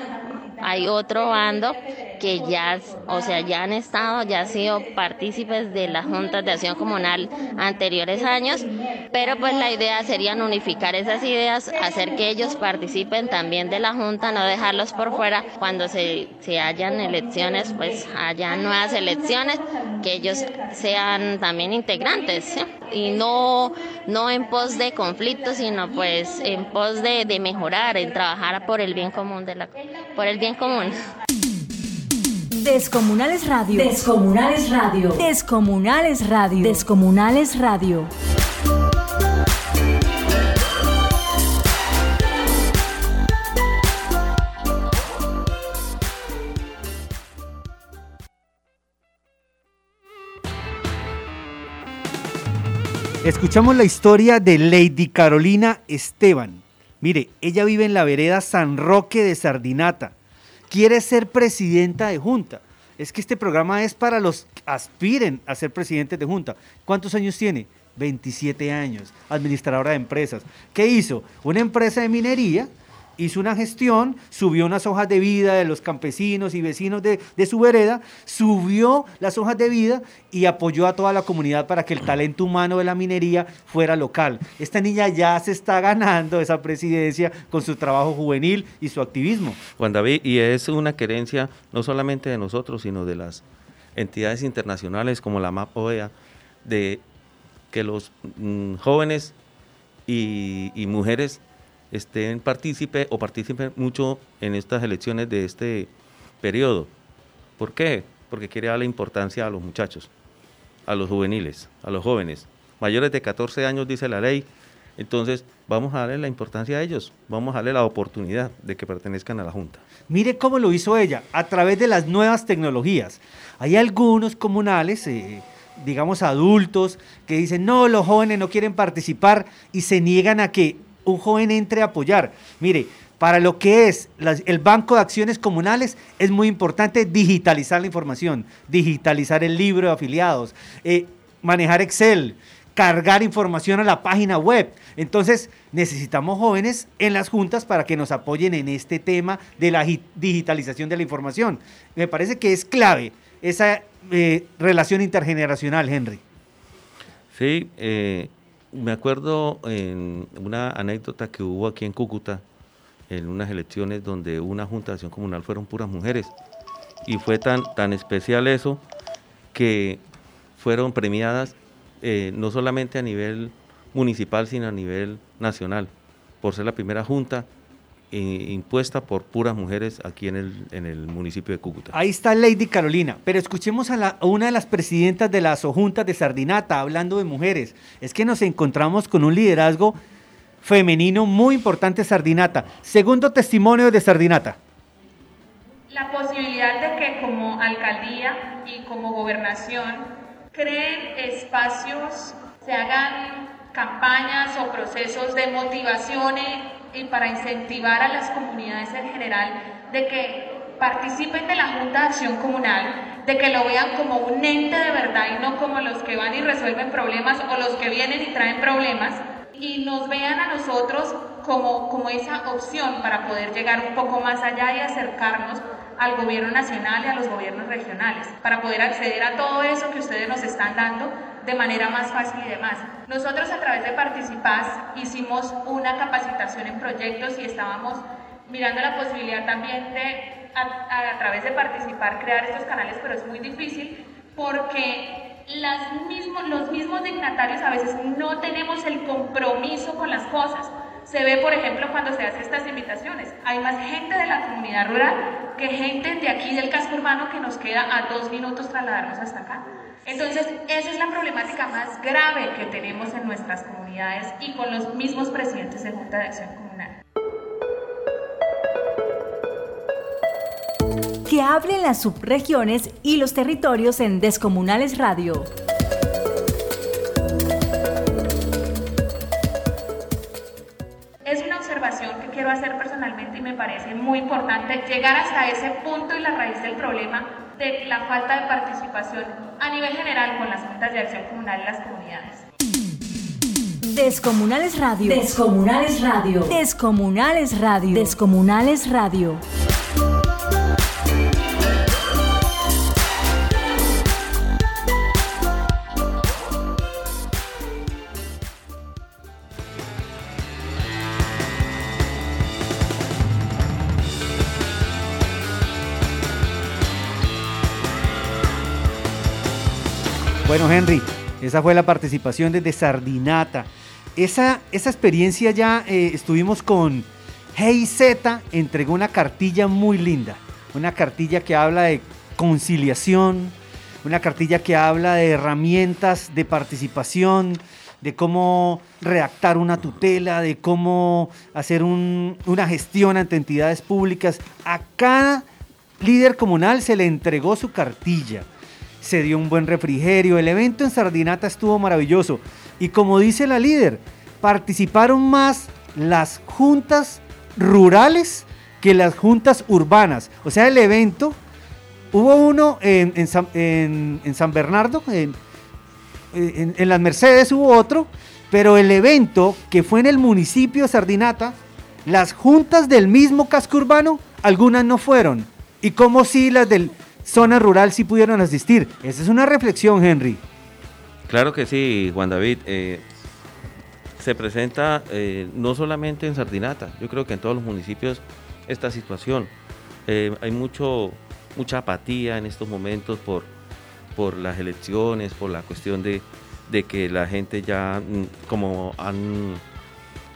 hay otro bando que ya, o sea, ya han estado, ya han sido partícipes de las juntas de acción comunal anteriores años, pero pues la idea sería unificar esas ideas, hacer que ellos participen también de la junta, no dejarlos por fuera cuando se, se hayan elecciones, pues haya nuevas elecciones, que ellos sean también integrantes y no, no en pos de conflictos, sino pues en pos de, de mejorar, en trabajar por el bien común de la, por el bien común. Descomunales Radio. Descomunales Radio. Descomunales Radio. Descomunales Radio. Escuchamos la historia de Lady Carolina Esteban. Mire, ella vive en la vereda San Roque de Sardinata. Quiere ser presidenta de junta. Es que este programa es para los que aspiren a ser presidentes de junta. ¿Cuántos años tiene? 27 años, administradora de empresas. ¿Qué hizo? Una empresa de minería hizo una gestión, subió unas hojas de vida de los campesinos y vecinos de, su vereda, subió las hojas de vida y apoyó a toda la comunidad para que el talento humano de la minería fuera local. Esta niña ya se está ganando esa presidencia con su trabajo juvenil y su activismo. Juan David, y es una querencia no solamente de nosotros, sino de las entidades internacionales como la MAP OEA, de que los mm, jóvenes y mujeres estén partícipe o participen mucho en estas elecciones de este periodo. ¿Por qué? Porque quiere darle importancia a los muchachos, a los juveniles, a los jóvenes. Mayores de 14 años dice la ley, entonces vamos a darle la importancia a ellos, vamos a darle la oportunidad de que pertenezcan a la Junta. Mire cómo lo hizo ella, a través de las nuevas tecnologías. Hay algunos comunales, eh, digamos adultos, que dicen, no, los jóvenes no quieren participar y se niegan a que un joven entre a apoyar. Mire, para lo que es el Banco de Acciones Comunales es muy importante digitalizar la información, digitalizar el libro de afiliados, eh, manejar Excel, cargar información a la página web. Entonces necesitamos jóvenes en las juntas para que nos apoyen en este tema de la digitalización de la información. Me parece que es clave esa eh, relación intergeneracional, Henry. Sí, eh, me acuerdo en una anécdota que hubo aquí en Cúcuta, en unas elecciones donde una junta de acción comunal fueron puras mujeres. Y fue tan, tan especial eso que fueron premiadas eh, no solamente a nivel municipal, sino a nivel nacional, por ser la primera junta impuesta por puras mujeres aquí en el, en el municipio de Cúcuta. Ahí está Lady Carolina, pero escuchemos a, la, a una de las presidentas de la Sojunta de Sardinata hablando de mujeres. Es que nos encontramos con un liderazgo femenino muy importante Sardinata. Segundo testimonio de Sardinata. La posibilidad de que como alcaldía y como gobernación creen espacios, se hagan campañas o procesos de motivación y para incentivar a las comunidades en general de que participen de la Junta de Acción Comunal, de que lo vean como un ente de verdad y no como los que van y resuelven problemas o los que vienen y traen problemas, y nos vean a nosotros como, como esa opción para poder llegar un poco más allá y acercarnos al gobierno nacional y a los gobiernos regionales, para poder acceder a todo eso que ustedes nos están dando de manera más fácil y demás. Nosotros a través de Participaz hicimos una capacitación en proyectos y estábamos mirando la posibilidad también de, a, a través de participar, crear estos canales, pero es muy difícil porque las mismos, los mismos dignatarios a veces no tenemos el compromiso con las cosas. Se ve, por ejemplo, cuando se hacen estas invitaciones. Hay más gente de la comunidad rural que gente de aquí del casco urbano que nos queda a dos minutos trasladarnos hasta acá. Entonces, esa es la problemática más grave que tenemos en nuestras comunidades y con los mismos presidentes de Junta de Acción Comunal. Que hablen las subregiones y los territorios en Descomunales Radio. Es una observación que quiero hacer personalmente y me parece muy importante llegar hasta ese punto y la raíz del problema de la falta de participación a nivel general con las juntas de acción comunal en las comunidades. Descomunales Radio. Descomunales Radio. Descomunales Radio. Descomunales Radio. Bueno, Henry, esa fue la participación desde Sardinata. Esa, esa experiencia ya eh, estuvimos con Hey Z, entregó una cartilla muy linda. Una cartilla que habla de conciliación, una cartilla que habla de herramientas de participación, de cómo redactar una tutela, de cómo hacer una gestión ante entidades públicas. A cada líder comunal se le entregó su cartilla se dio un buen refrigerio, el evento en Sardinata estuvo maravilloso y como dice la líder, participaron más las juntas rurales que las juntas urbanas. O sea, el evento, hubo uno en, San, Bernardo, en, en las Mercedes hubo otro, pero el evento que fue en el municipio de Sardinata, las juntas del mismo casco urbano, algunas no fueron. Y como si las del zona rural sí pudieron asistir. Esa es una reflexión, Henry. Claro que sí, Juan David. Eh, se presenta eh, no solamente en Sardinata, yo creo que en todos los municipios esta situación. Eh, hay mucho, mucha apatía en estos momentos por, por las elecciones, por la cuestión de, de que la gente ya, mm, como han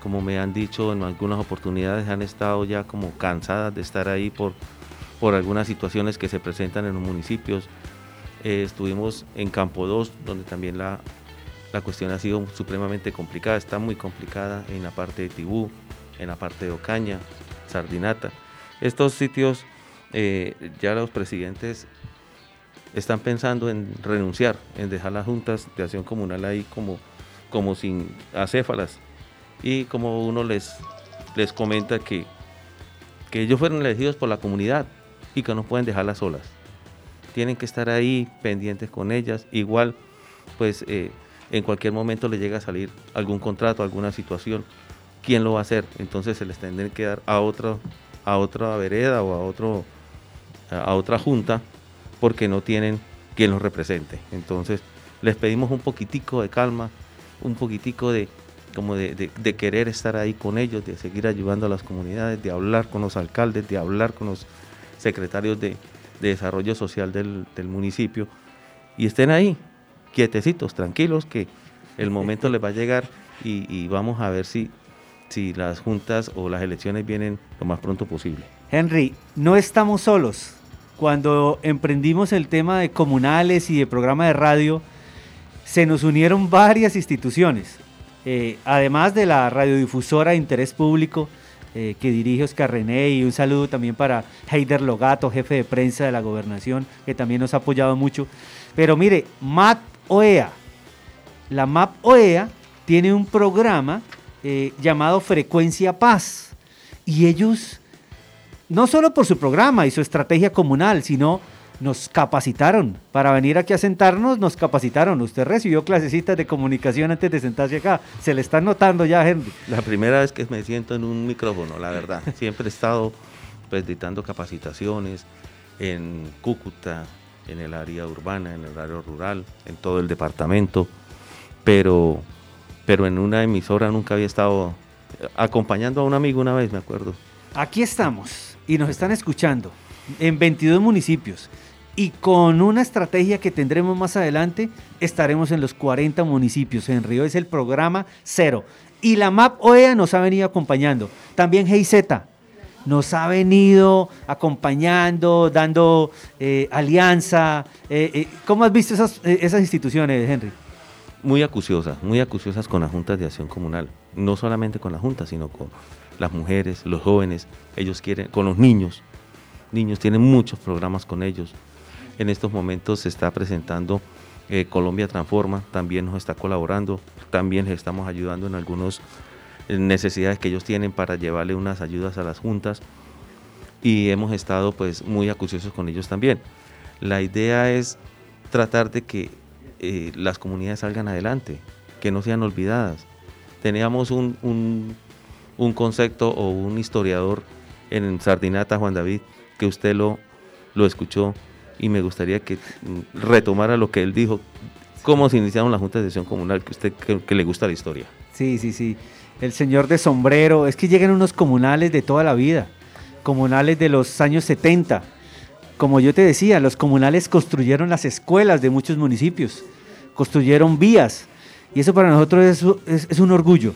como me han dicho en algunas oportunidades, han estado ya como cansadas de estar ahí por, por algunas situaciones que se presentan en los municipios. Eh, estuvimos en Campo 2, donde también la, la cuestión ha sido supremamente complicada, está muy complicada en la parte de Tibú, en la parte de Ocaña, Sardinata. Estos sitios eh, ya los presidentes están pensando en renunciar, en dejar las juntas de acción comunal ahí como, como sin acéfalas. Y como uno les, les comenta que, que ellos fueron elegidos por la comunidad, y que no pueden dejarlas solas. Tienen que estar ahí pendientes con ellas. Igual, pues eh, en cualquier momento le llega a salir algún contrato, alguna situación. ¿Quién lo va a hacer? Entonces se les tendrá que dar a otra, a otra vereda o a, otro, a otra junta porque no tienen quien los represente. Entonces les pedimos un poquitico de calma, un poquitico de, como de, de, querer estar ahí con ellos, de seguir ayudando a las comunidades, de hablar con los alcaldes, de hablar con los secretarios de, desarrollo social del, municipio y estén ahí, quietecitos, tranquilos, que el momento les va a llegar y, vamos a ver si, las juntas o las elecciones vienen lo más pronto posible. Henry, no estamos solos. Cuando emprendimos el tema de comunales y de programa de radio, se nos unieron varias instituciones. Eh, además de la radiodifusora de interés público, eh, que dirige Oscar René y un saludo también para Heider Logato, jefe de prensa de la gobernación, que también nos ha apoyado mucho. Pero mire, MAP OEA, la MAP OEA tiene un programa eh, llamado Frecuencia Paz y ellos, no solo por su programa y su estrategia comunal, sino nos capacitaron. Para venir aquí a sentarnos, nos capacitaron. Usted recibió clasecitas de comunicación antes de sentarse acá. Se le está notando ya, Henry. La primera vez que me siento en un micrófono, la verdad. Siempre he estado pues, dictando capacitaciones en Cúcuta, en el área urbana, en el área rural, en todo el departamento. Pero, pero en una emisora nunca había estado acompañando a un amigo una vez, me acuerdo. Aquí estamos y nos están escuchando en 22 municipios y con una estrategia que tendremos más adelante, estaremos en los 40 municipios. En Río es el programa cero. Y la MAP OEA nos ha venido acompañando. También GIZ nos ha venido acompañando, dando eh, alianza. Eh, eh, ¿Cómo has visto esas, esas instituciones, Henry? Muy acuciosas, muy acuciosas con las juntas de acción comunal. No solamente con la junta, sino con las mujeres, los jóvenes. Ellos quieren, con los niños. Niños tienen muchos programas con ellos en estos momentos se está presentando eh, Colombia Transforma, también nos está colaborando, también les estamos ayudando en algunas necesidades que ellos tienen para llevarle unas ayudas a las juntas y hemos estado pues muy acuciosos con ellos también. La idea es tratar de que eh, las comunidades salgan adelante, que no sean olvidadas. Teníamos un, un, un concepto o un historiador en Sardinata, Juan David, que usted lo, lo escuchó, y me gustaría que retomara lo que él dijo, cómo se iniciaron las juntas de sesión comunal, que usted que, le gusta la historia. Sí, sí, sí. El señor de sombrero, es que llegan unos comunales de toda la vida, comunales de los años 70. Como yo te decía, los comunales construyeron las escuelas de muchos municipios. construyeron vías. Y eso para nosotros es, es, un orgullo.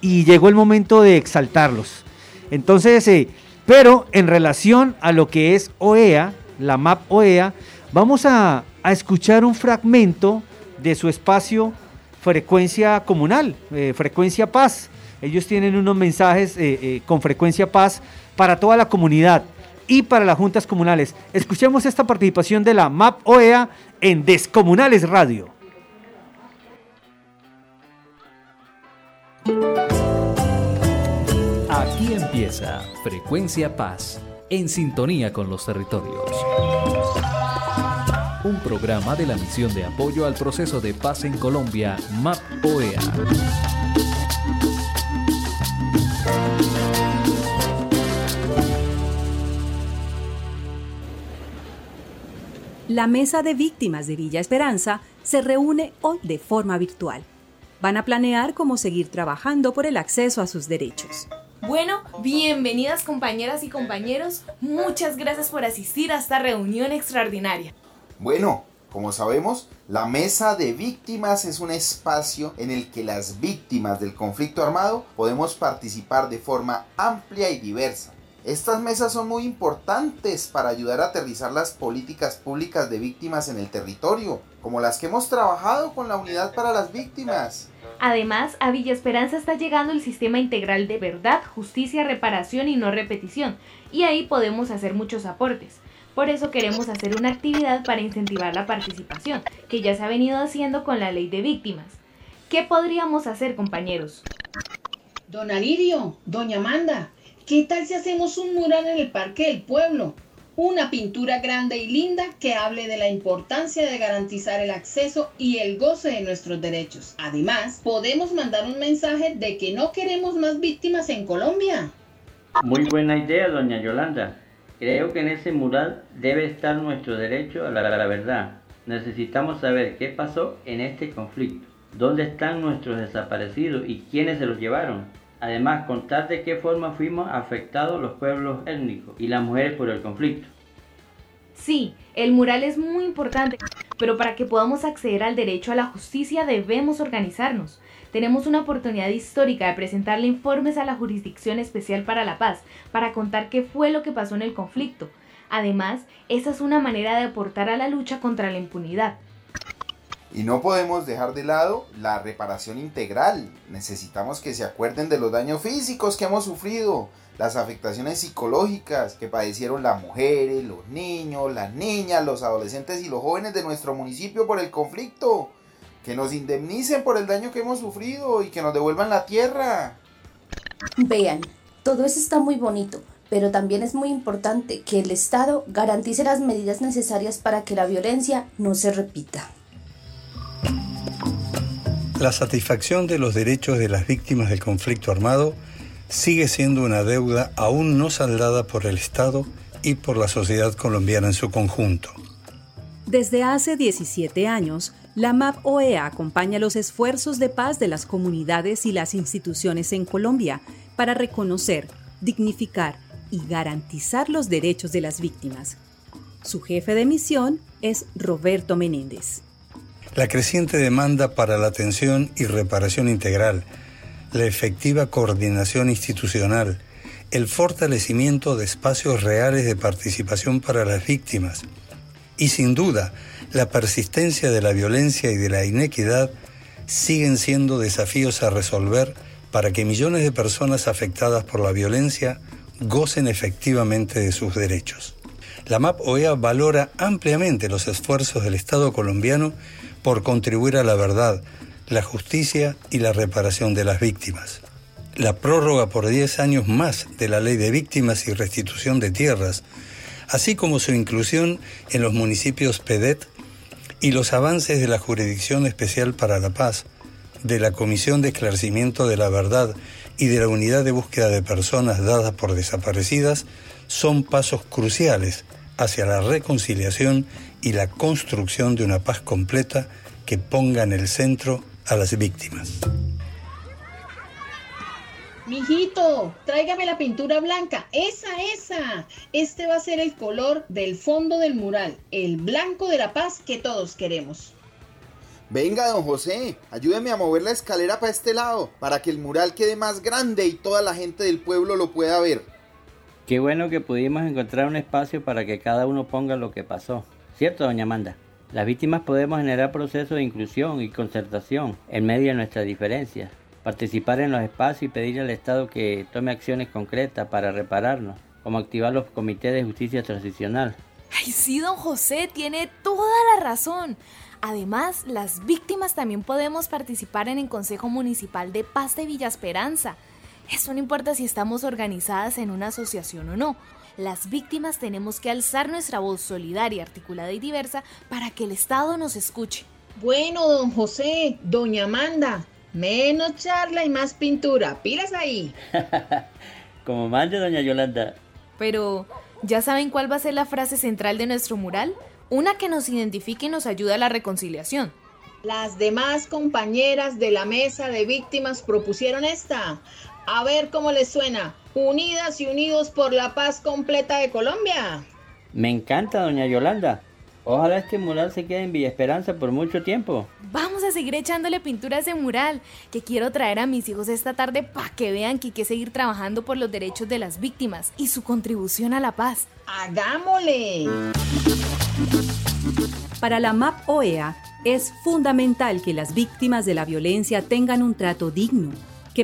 Y llegó el momento de exaltarlos. Entonces, eh, pero en relación a lo que es OEA, la MAP OEA, vamos a, escuchar un fragmento de su espacio frecuencia comunal, eh, frecuencia paz. Ellos tienen unos mensajes eh, eh, con frecuencia paz para toda la comunidad y para las juntas comunales. Escuchemos esta participación de la MAP OEA en Descomunales Radio. Aquí empieza Frecuencia Paz, en sintonía con los territorios un programa de la misión de apoyo al proceso de paz en Colombia, MAP-OEA. La Mesa de Víctimas de Villa Esperanza se reúne hoy de forma virtual. Van a planear cómo seguir trabajando por el acceso a sus derechos. Bueno, bienvenidas compañeras y compañeros. Muchas gracias por asistir a esta reunión extraordinaria. Bueno, como sabemos, la mesa de víctimas es un espacio en el que las víctimas del conflicto armado podemos participar de forma amplia y diversa. Estas mesas son muy importantes para ayudar a aterrizar las políticas públicas de víctimas en el territorio, como las que hemos trabajado con la Unidad para las Víctimas. Además, a Villa Esperanza está llegando el sistema integral de verdad, justicia, reparación y no repetición, y ahí podemos hacer muchos aportes. Por eso queremos hacer una actividad para incentivar la participación, que ya se ha venido haciendo con la ley de víctimas. ¿Qué podríamos hacer, compañeros? Don Alirio, doña Amanda, ¿qué tal si hacemos un mural en el Parque del Pueblo? Una pintura grande y linda que hable de la importancia de garantizar el acceso y el goce de nuestros derechos. Además, podemos mandar un mensaje de que no queremos más víctimas en Colombia. Muy buena idea, doña Yolanda. Creo que en ese mural debe estar nuestro derecho a la, verdad. Necesitamos saber qué pasó en este conflicto, dónde están nuestros desaparecidos y quiénes se los llevaron. Además, contar de qué forma fuimos afectados los pueblos étnicos y las mujeres por el conflicto. Sí, el mural es muy importante, pero para que podamos acceder al derecho a la justicia debemos organizarnos tenemos una oportunidad histórica de presentarle informes a la Jurisdicción Especial para la Paz para contar qué fue lo que pasó en el conflicto. Además, esa es una manera de aportar a la lucha contra la impunidad. Y no podemos dejar de lado la reparación integral. Necesitamos que se acuerden de los daños físicos que hemos sufrido, las afectaciones psicológicas que padecieron las mujeres, los niños, las niñas, los adolescentes y los jóvenes de nuestro municipio por el conflicto que nos indemnicen por el daño que hemos sufrido y que nos devuelvan la tierra. Vean, todo eso está muy bonito, pero también es muy importante que el Estado garantice las medidas necesarias para que la violencia no se repita. La satisfacción de los derechos de las víctimas del conflicto armado sigue siendo una deuda aún no saldada por el Estado y por la sociedad colombiana en su conjunto. Desde hace 17 años, la MAP OEA acompaña los esfuerzos de paz de las comunidades y las instituciones en Colombia para reconocer, dignificar y garantizar los derechos de las víctimas. Su jefe de misión es Roberto Menéndez. La creciente demanda para la atención y reparación integral, la efectiva coordinación institucional, el fortalecimiento de espacios reales de participación para las víctimas y sin duda la persistencia de la violencia y de la inequidad siguen siendo desafíos a resolver para que millones de personas afectadas por la violencia gocen efectivamente de sus derechos. La MAP OEA valora ampliamente los esfuerzos del Estado colombiano por contribuir a la verdad, la justicia y la reparación de las víctimas. La prórroga por 10 años más de la Ley de Víctimas y Restitución de Tierras, así como su inclusión en los municipios PEDET y los avances de la Jurisdicción Especial para la Paz, de la Comisión de Esclarecimiento de la Verdad y de la Unidad de Búsqueda de Personas dadas por desaparecidas son pasos cruciales hacia la reconciliación y la construcción de una paz completa que ponga en el centro a las víctimas. Mijito, tráigame la pintura blanca. Esa, esa. Este va a ser el color del fondo del mural, el blanco de la paz que todos queremos. Venga, don José, ayúdeme a mover la escalera para este lado, para que el mural quede más grande y toda la gente del pueblo lo pueda ver. Qué bueno que pudimos encontrar un espacio para que cada uno ponga lo que pasó. ¿Cierto, doña Amanda? Las víctimas podemos generar procesos de inclusión y concertación en medio de nuestras diferencias, participar en los espacios y pedir al Estado que tome acciones concretas para repararnos, como activar los comités de justicia transicional. Ay, sí, don José, tiene toda la razón. Además, las víctimas también podemos participar en el Consejo Municipal de Paz de Villa Esperanza. Eso no importa si estamos organizadas en una asociación o no. Las víctimas tenemos que alzar nuestra voz solidaria, articulada y diversa para que el Estado nos escuche. Bueno, don José, doña Amanda, menos charla y más pintura. Pilas ahí. Como mande, doña Yolanda. Pero, ¿ya saben cuál va a ser la frase central de nuestro mural? Una que nos identifique y nos ayude a la reconciliación. Las demás compañeras de la mesa de víctimas propusieron esta. A ver cómo les suena. Unidas y unidos por la paz completa de Colombia. Me encanta, doña Yolanda. Ojalá este mural se quede en Villa Esperanza por mucho tiempo. Vamos a seguir echándole pintura a ese mural, que quiero traer a mis hijos esta tarde para que vean que hay que seguir trabajando por los derechos de las víctimas y su contribución a la paz. ¡Hagámosle! Para la MAP OEA es fundamental que las víctimas de la violencia tengan un trato digno,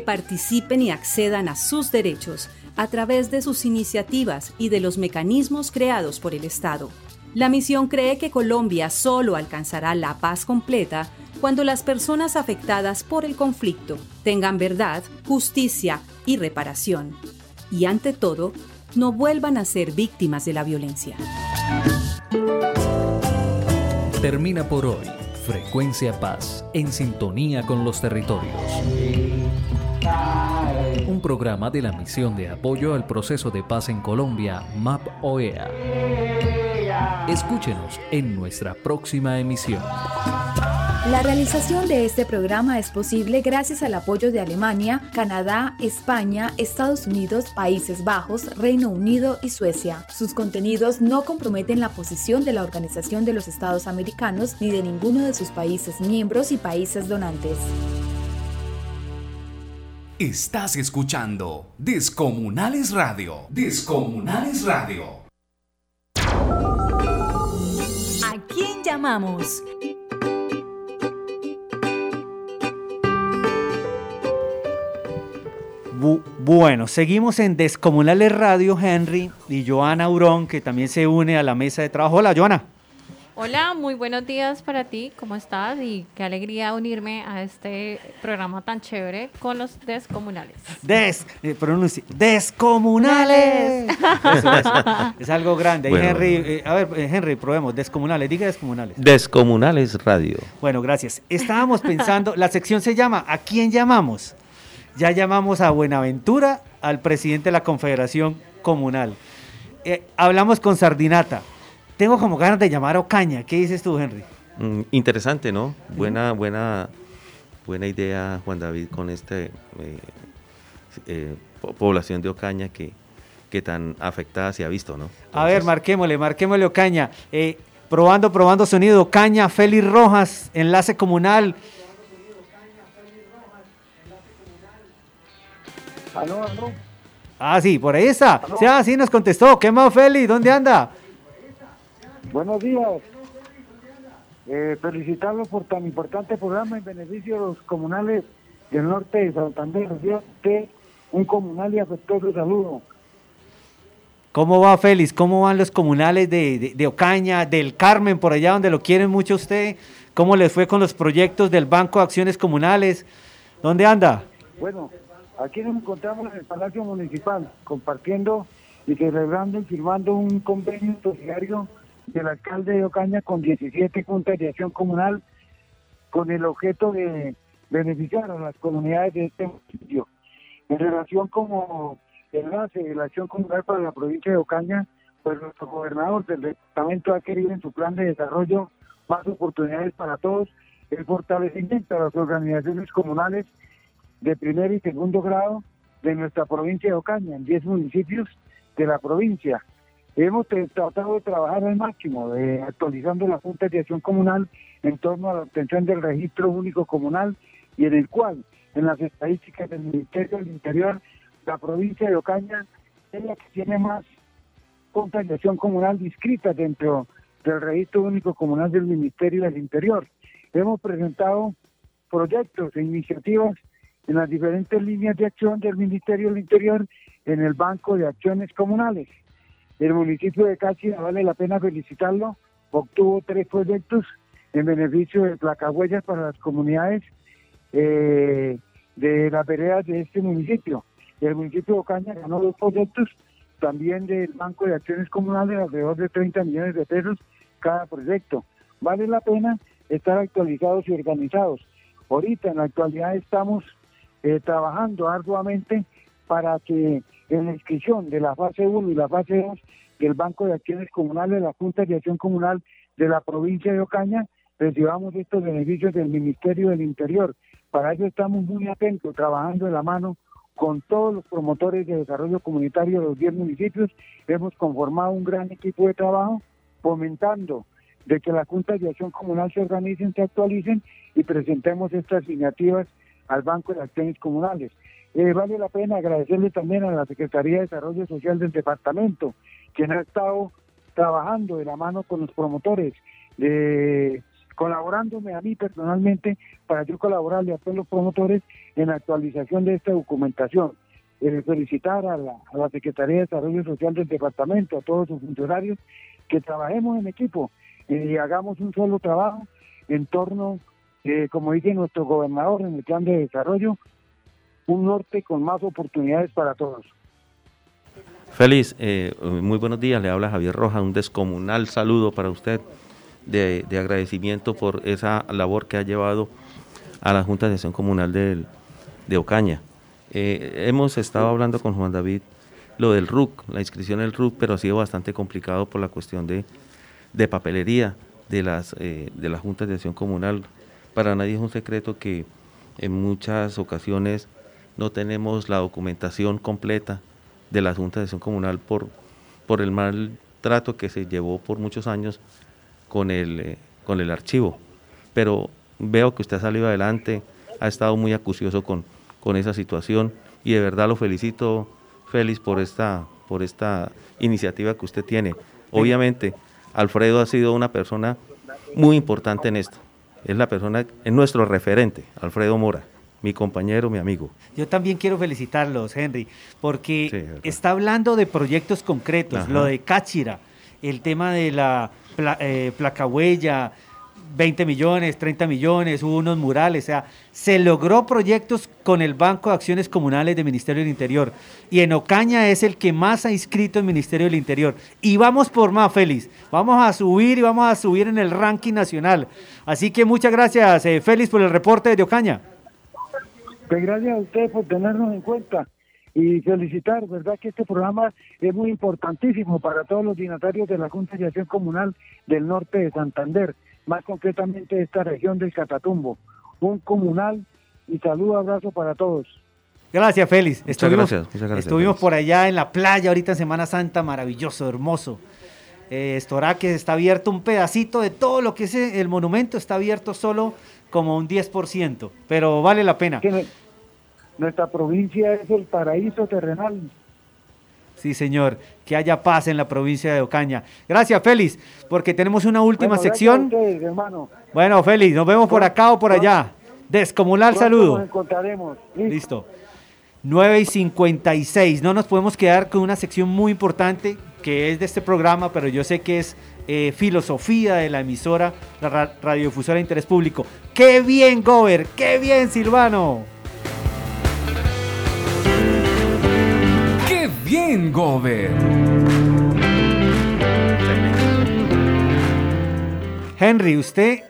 participen y accedan a sus derechos a través de sus iniciativas y de los mecanismos creados por el Estado. La misión cree que Colombia solo alcanzará la paz completa cuando las personas afectadas por el conflicto tengan verdad, justicia y reparación. Y ante todo, no vuelvan a ser víctimas de la violencia. Termina por hoy. Frecuencia Paz, en sintonía con los territorios. Un programa de la Misión de Apoyo al Proceso de Paz en Colombia, MAP OEA. Escúchenos en nuestra próxima emisión. La realización de este programa es posible gracias al apoyo de Alemania, Canadá, España, Estados Unidos, Países Bajos, Reino Unido y Suecia. Sus contenidos no comprometen la posición de la Organización de los Estados Americanos ni de ninguno de sus países miembros y países donantes. Estás escuchando Descomunales Radio. Descomunales Radio. ¿A quién llamamos? Bu- bueno, seguimos en Descomunales Radio, Henry y Joana Aurón, que también se une a la mesa de trabajo. Hola, Joana. Hola, muy buenos días para ti, ¿cómo estás? Y qué alegría unirme a este programa tan chévere con los descomunales. Des, eh, pronuncie, Descomunales. Eso, eso. Es algo grande. Bueno, Henry, eh, a ver, eh, Henry, probemos. Descomunales, diga Descomunales. Descomunales Radio. Bueno, gracias. Estábamos pensando, la sección se llama ¿A quién llamamos? Ya llamamos a Buenaventura, al presidente de la Confederación Comunal. Eh, hablamos con Sardinata. Tengo como ganas de llamar a Ocaña. ¿Qué dices tú, Henry? Mm, interesante, ¿no? Buena, buena, buena idea, Juan David, con esta población de Ocaña que, que tan afectada se ha visto, ¿no? A ver, marquémosle, marquémosle Ocaña. Eh, probando, probando sonido. Ocaña, Félix Rojas, enlace comunal. Aló, aló. Ah, sí, por ahí está. Sí, ah, sí, nos contestó. ¿Qué más, Félix? ¿Dónde anda? Buenos días. Eh, felicitarlos por tan importante programa en beneficio de los comunales del norte de Santander. Usted un comunal y afectuoso saludo. ¿Cómo va, Félix? ¿Cómo van los comunales de, de- de Ocaña, del Carmen, por allá donde lo quieren mucho usted? ¿Cómo les fue con los proyectos del Banco de Acciones Comunales? ¿Dónde anda? Bueno, aquí nos encontramos en el Palacio Municipal, compartiendo y celebrando y firmando un convenio solidario del alcalde de Ocaña con 17 juntas de acción comunal con el objeto de beneficiar a las comunidades de este municipio. En relación como enlace de la acción comunal para la provincia de Ocaña, pues nuestro gobernador del departamento ha querido en su plan de desarrollo más oportunidades para todos, el fortalecimiento de las organizaciones comunales de primer y segundo grado de nuestra provincia de Ocaña, en 10 municipios de la provincia. Hemos tratado de trabajar al máximo, de actualizando la Junta de Acción Comunal en torno a la obtención del registro único comunal y en el cual, en las estadísticas del Ministerio del Interior, la provincia de Ocaña es la que tiene más juntas de acción comunal inscritas dentro del registro único comunal del Ministerio del Interior. Hemos presentado proyectos e iniciativas en las diferentes líneas de acción del Ministerio del Interior en el Banco de Acciones Comunales. El municipio de Cáceres, vale la pena felicitarlo, obtuvo tres proyectos en beneficio de placahuellas para las comunidades eh, de las veredas de este municipio. El municipio de Ocaña ganó dos proyectos también del Banco de Acciones Comunales, alrededor de 30 millones de pesos cada proyecto. Vale la pena estar actualizados y organizados. Ahorita en la actualidad estamos eh, trabajando arduamente para que en la inscripción de la fase 1 y la fase 2 del Banco de Acciones Comunales, la Junta de Acción Comunal de la provincia de Ocaña, recibamos estos beneficios del Ministerio del Interior. Para eso estamos muy atentos, trabajando de la mano con todos los promotores de desarrollo comunitario de los 10 municipios. Hemos conformado un gran equipo de trabajo fomentando de que las juntas de acción comunal se organicen, se actualicen y presentemos estas iniciativas al Banco de Acciones Comunales. Eh, vale la pena agradecerle también a la Secretaría de Desarrollo Social del departamento, quien ha estado trabajando de la mano con los promotores, colaborándome a mí personalmente para yo colaborarle a todos los promotores en la actualización de esta documentación. Eh, felicitar a la, a la Secretaría de Desarrollo Social del departamento, a todos sus funcionarios, que trabajemos en equipo y hagamos un solo trabajo en torno, eh, como dice nuestro gobernador en el plan de desarrollo, un norte con más oportunidades para todos. Feliz, eh, muy buenos días, le habla Javier Roja, un descomunal saludo para usted de, agradecimiento por esa labor que ha llevado a la Junta de Acción Comunal de Ocaña. Eh, hemos estado hablando con Juan David lo del RUC, la inscripción del RUC, pero ha sido bastante complicado por la cuestión de de papelería de las, eh, de las juntas de acción comunal. Para nadie es un secreto que en muchas ocasiones no tenemos la documentación completa de las juntas de acción comunal por, por el mal trato que se llevó por muchos años con el, eh, con el archivo. Pero veo que usted ha salido adelante, ha estado muy acucioso con, con esa situación y de verdad lo felicito, Félix, por esta, por esta iniciativa que usted tiene. Obviamente, Alfredo ha sido una persona muy importante en esto. Es la persona, es nuestro referente, Alfredo Mora, mi compañero, mi amigo. Yo también quiero felicitarlos, Henry, porque está hablando de proyectos concretos, lo de Cáchira, el tema de la eh, placa huella, 20 millones, 30 millones, hubo unos murales, o sea, se logró proyectos con el Banco de Acciones Comunales del Ministerio del Interior. Y en Ocaña es el que más ha inscrito el Ministerio del Interior. Y vamos por más, Félix. Vamos a subir y vamos a subir en el ranking nacional. Así que muchas gracias, eh, Félix, por el reporte de Ocaña. Pues gracias a usted por tenernos en cuenta y felicitar, ¿verdad? Que este programa es muy importantísimo para todos los dignatarios de la Junta de Acción Comunal del norte de Santander más concretamente de esta región del Catatumbo. Un comunal y saludo, abrazo para todos. Gracias, Félix. Muchas estuvimos, gracias, muchas gracias, estuvimos por allá en la playa ahorita en Semana Santa, maravilloso, hermoso. Eh, Estoraque está abierto un pedacito de todo lo que es el monumento, está abierto solo como un 10%, pero vale la pena. Nuestra provincia es el paraíso terrenal. Sí, señor. Que haya paz en la provincia de Ocaña. Gracias, Félix, porque tenemos una última sección. bueno, Félix, nos vemos por acá o por allá. Descomunal saludo. Nos encontraremos. Listo. 9 y 56. No nos podemos quedar con una sección muy importante que es de este programa, pero yo sé que es eh, filosofía de la emisora, la radiodifusora de interés público. ¡Qué bien, Gober! ¡Qué bien, Silvano! bien, Gober. Henry, usted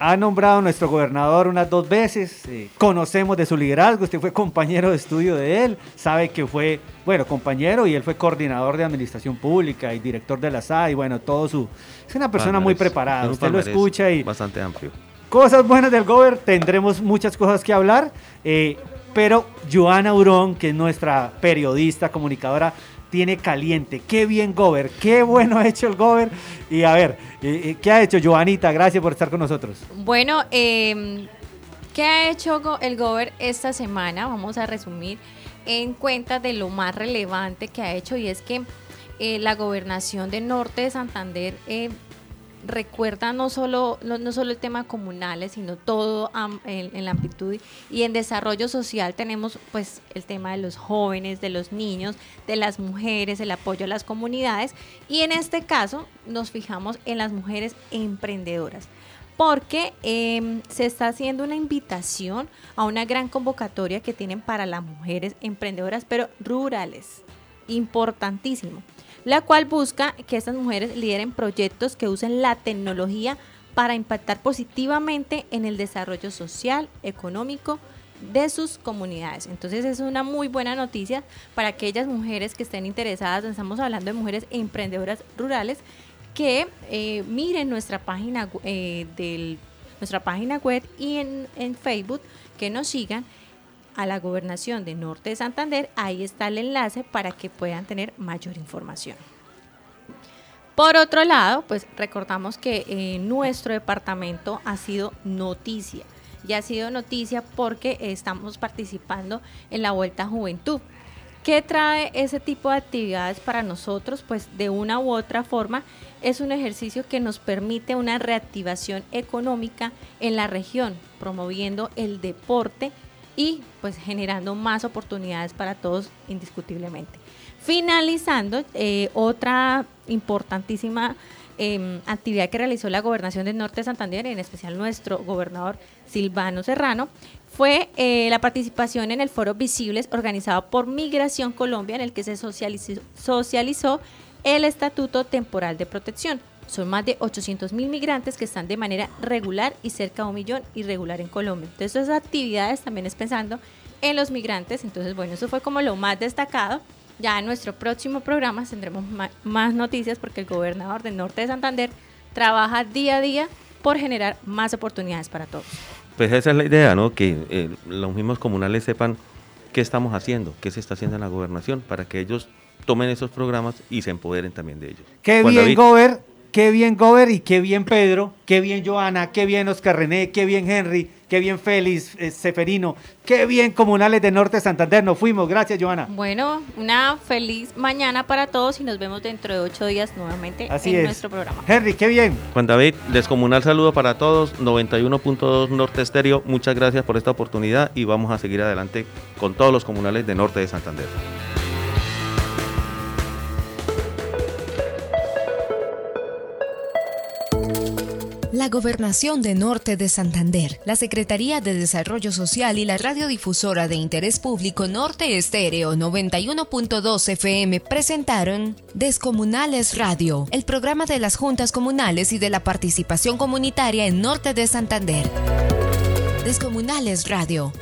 ha nombrado a nuestro gobernador unas dos veces, eh, conocemos de su liderazgo, usted fue compañero de estudio de él, sabe que fue, bueno, compañero y él fue coordinador de administración pública y director de la SA y bueno, todo su... Es una persona muy preparada, usted lo escucha y... Bastante amplio. Cosas buenas del Gober, tendremos muchas cosas que hablar. Eh, pero Joana Urón, que es nuestra periodista, comunicadora, tiene caliente. Qué bien, Gober. Qué bueno ha hecho el Gober. Y a ver, eh, eh, ¿qué ha hecho Joanita? Gracias por estar con nosotros. Bueno, eh, ¿qué ha hecho el Gober esta semana? Vamos a resumir en cuenta de lo más relevante que ha hecho y es que la gobernación de Norte de Santander recuerda no solo, no, solo el tema comunales, sino todo en la amplitud y en desarrollo social tenemos pues el tema de los jóvenes, de los niños, de las mujeres, el apoyo a las comunidades y en este caso nos fijamos en las mujeres emprendedoras porque em, se está haciendo una invitación a una gran convocatoria que tienen para las mujeres emprendedoras, pero rurales. Importantísimo. La cual busca que estas mujeres lideren proyectos que usen la tecnología para impactar positivamente en el desarrollo social, económico de sus comunidades. Entonces es una muy buena noticia para aquellas mujeres que estén interesadas, estamos hablando de mujeres emprendedoras rurales, que eh, miren nuestra página eh, nuestra página web y en, en Facebook que nos sigan a la gobernación de Norte de Santander. Ahí está el enlace para que puedan tener mayor información. Por otro lado, pues recordamos que eh, nuestro departamento ha sido noticia. Y ha sido noticia porque estamos participando en la Vuelta Juventud. ¿Qué trae ese tipo de actividades para nosotros? Pues de una u otra forma es un ejercicio que nos permite una reactivación económica en la región, promoviendo el deporte y pues generando más oportunidades para todos indiscutiblemente. Finalizando, eh, otra importantísima eh, actividad que realizó la gobernación del norte de Santander, en especial nuestro gobernador Silvano Serrano, fue eh, la participación en el foro Visibles organizado por Migración Colombia, en el que se socializó el Estatuto Temporal de Protección. Son más de 800 mil migrantes que están de manera regular y cerca de un millón irregular en Colombia. Entonces, esas actividades también es pensando en los migrantes. Entonces, bueno, eso fue como lo más destacado. Ya en nuestro próximo programa tendremos más noticias porque el gobernador del norte de Santander trabaja día a día por generar más oportunidades para todos. Pues esa es la idea, ¿no? Que eh, los mismos comunales sepan qué estamos haciendo, qué se está haciendo en la gobernación, para que ellos tomen esos programas y se empoderen también de ellos. Qué Juan bien, David. Gober. Qué bien, Gober. Y qué bien, Pedro. Qué bien, Joana. Qué bien, Oscar René. Qué bien, Henry. Qué bien, Félix eh, Seferino. Qué bien, Comunales de Norte de Santander. Nos fuimos. Gracias, Joana. Bueno, una feliz mañana para todos y nos vemos dentro de ocho días nuevamente Así en es. nuestro programa. Henry, qué bien. Juan David, descomunal saludo para todos, 91.2 Norte Estéreo, muchas gracias por esta oportunidad y vamos a seguir adelante con todos los comunales de Norte de Santander. La Gobernación de Norte de Santander, la Secretaría de Desarrollo Social y la radiodifusora de interés público Norte Estéreo 91.2 FM presentaron Descomunales Radio, el programa de las juntas comunales y de la participación comunitaria en Norte de Santander. Descomunales Radio.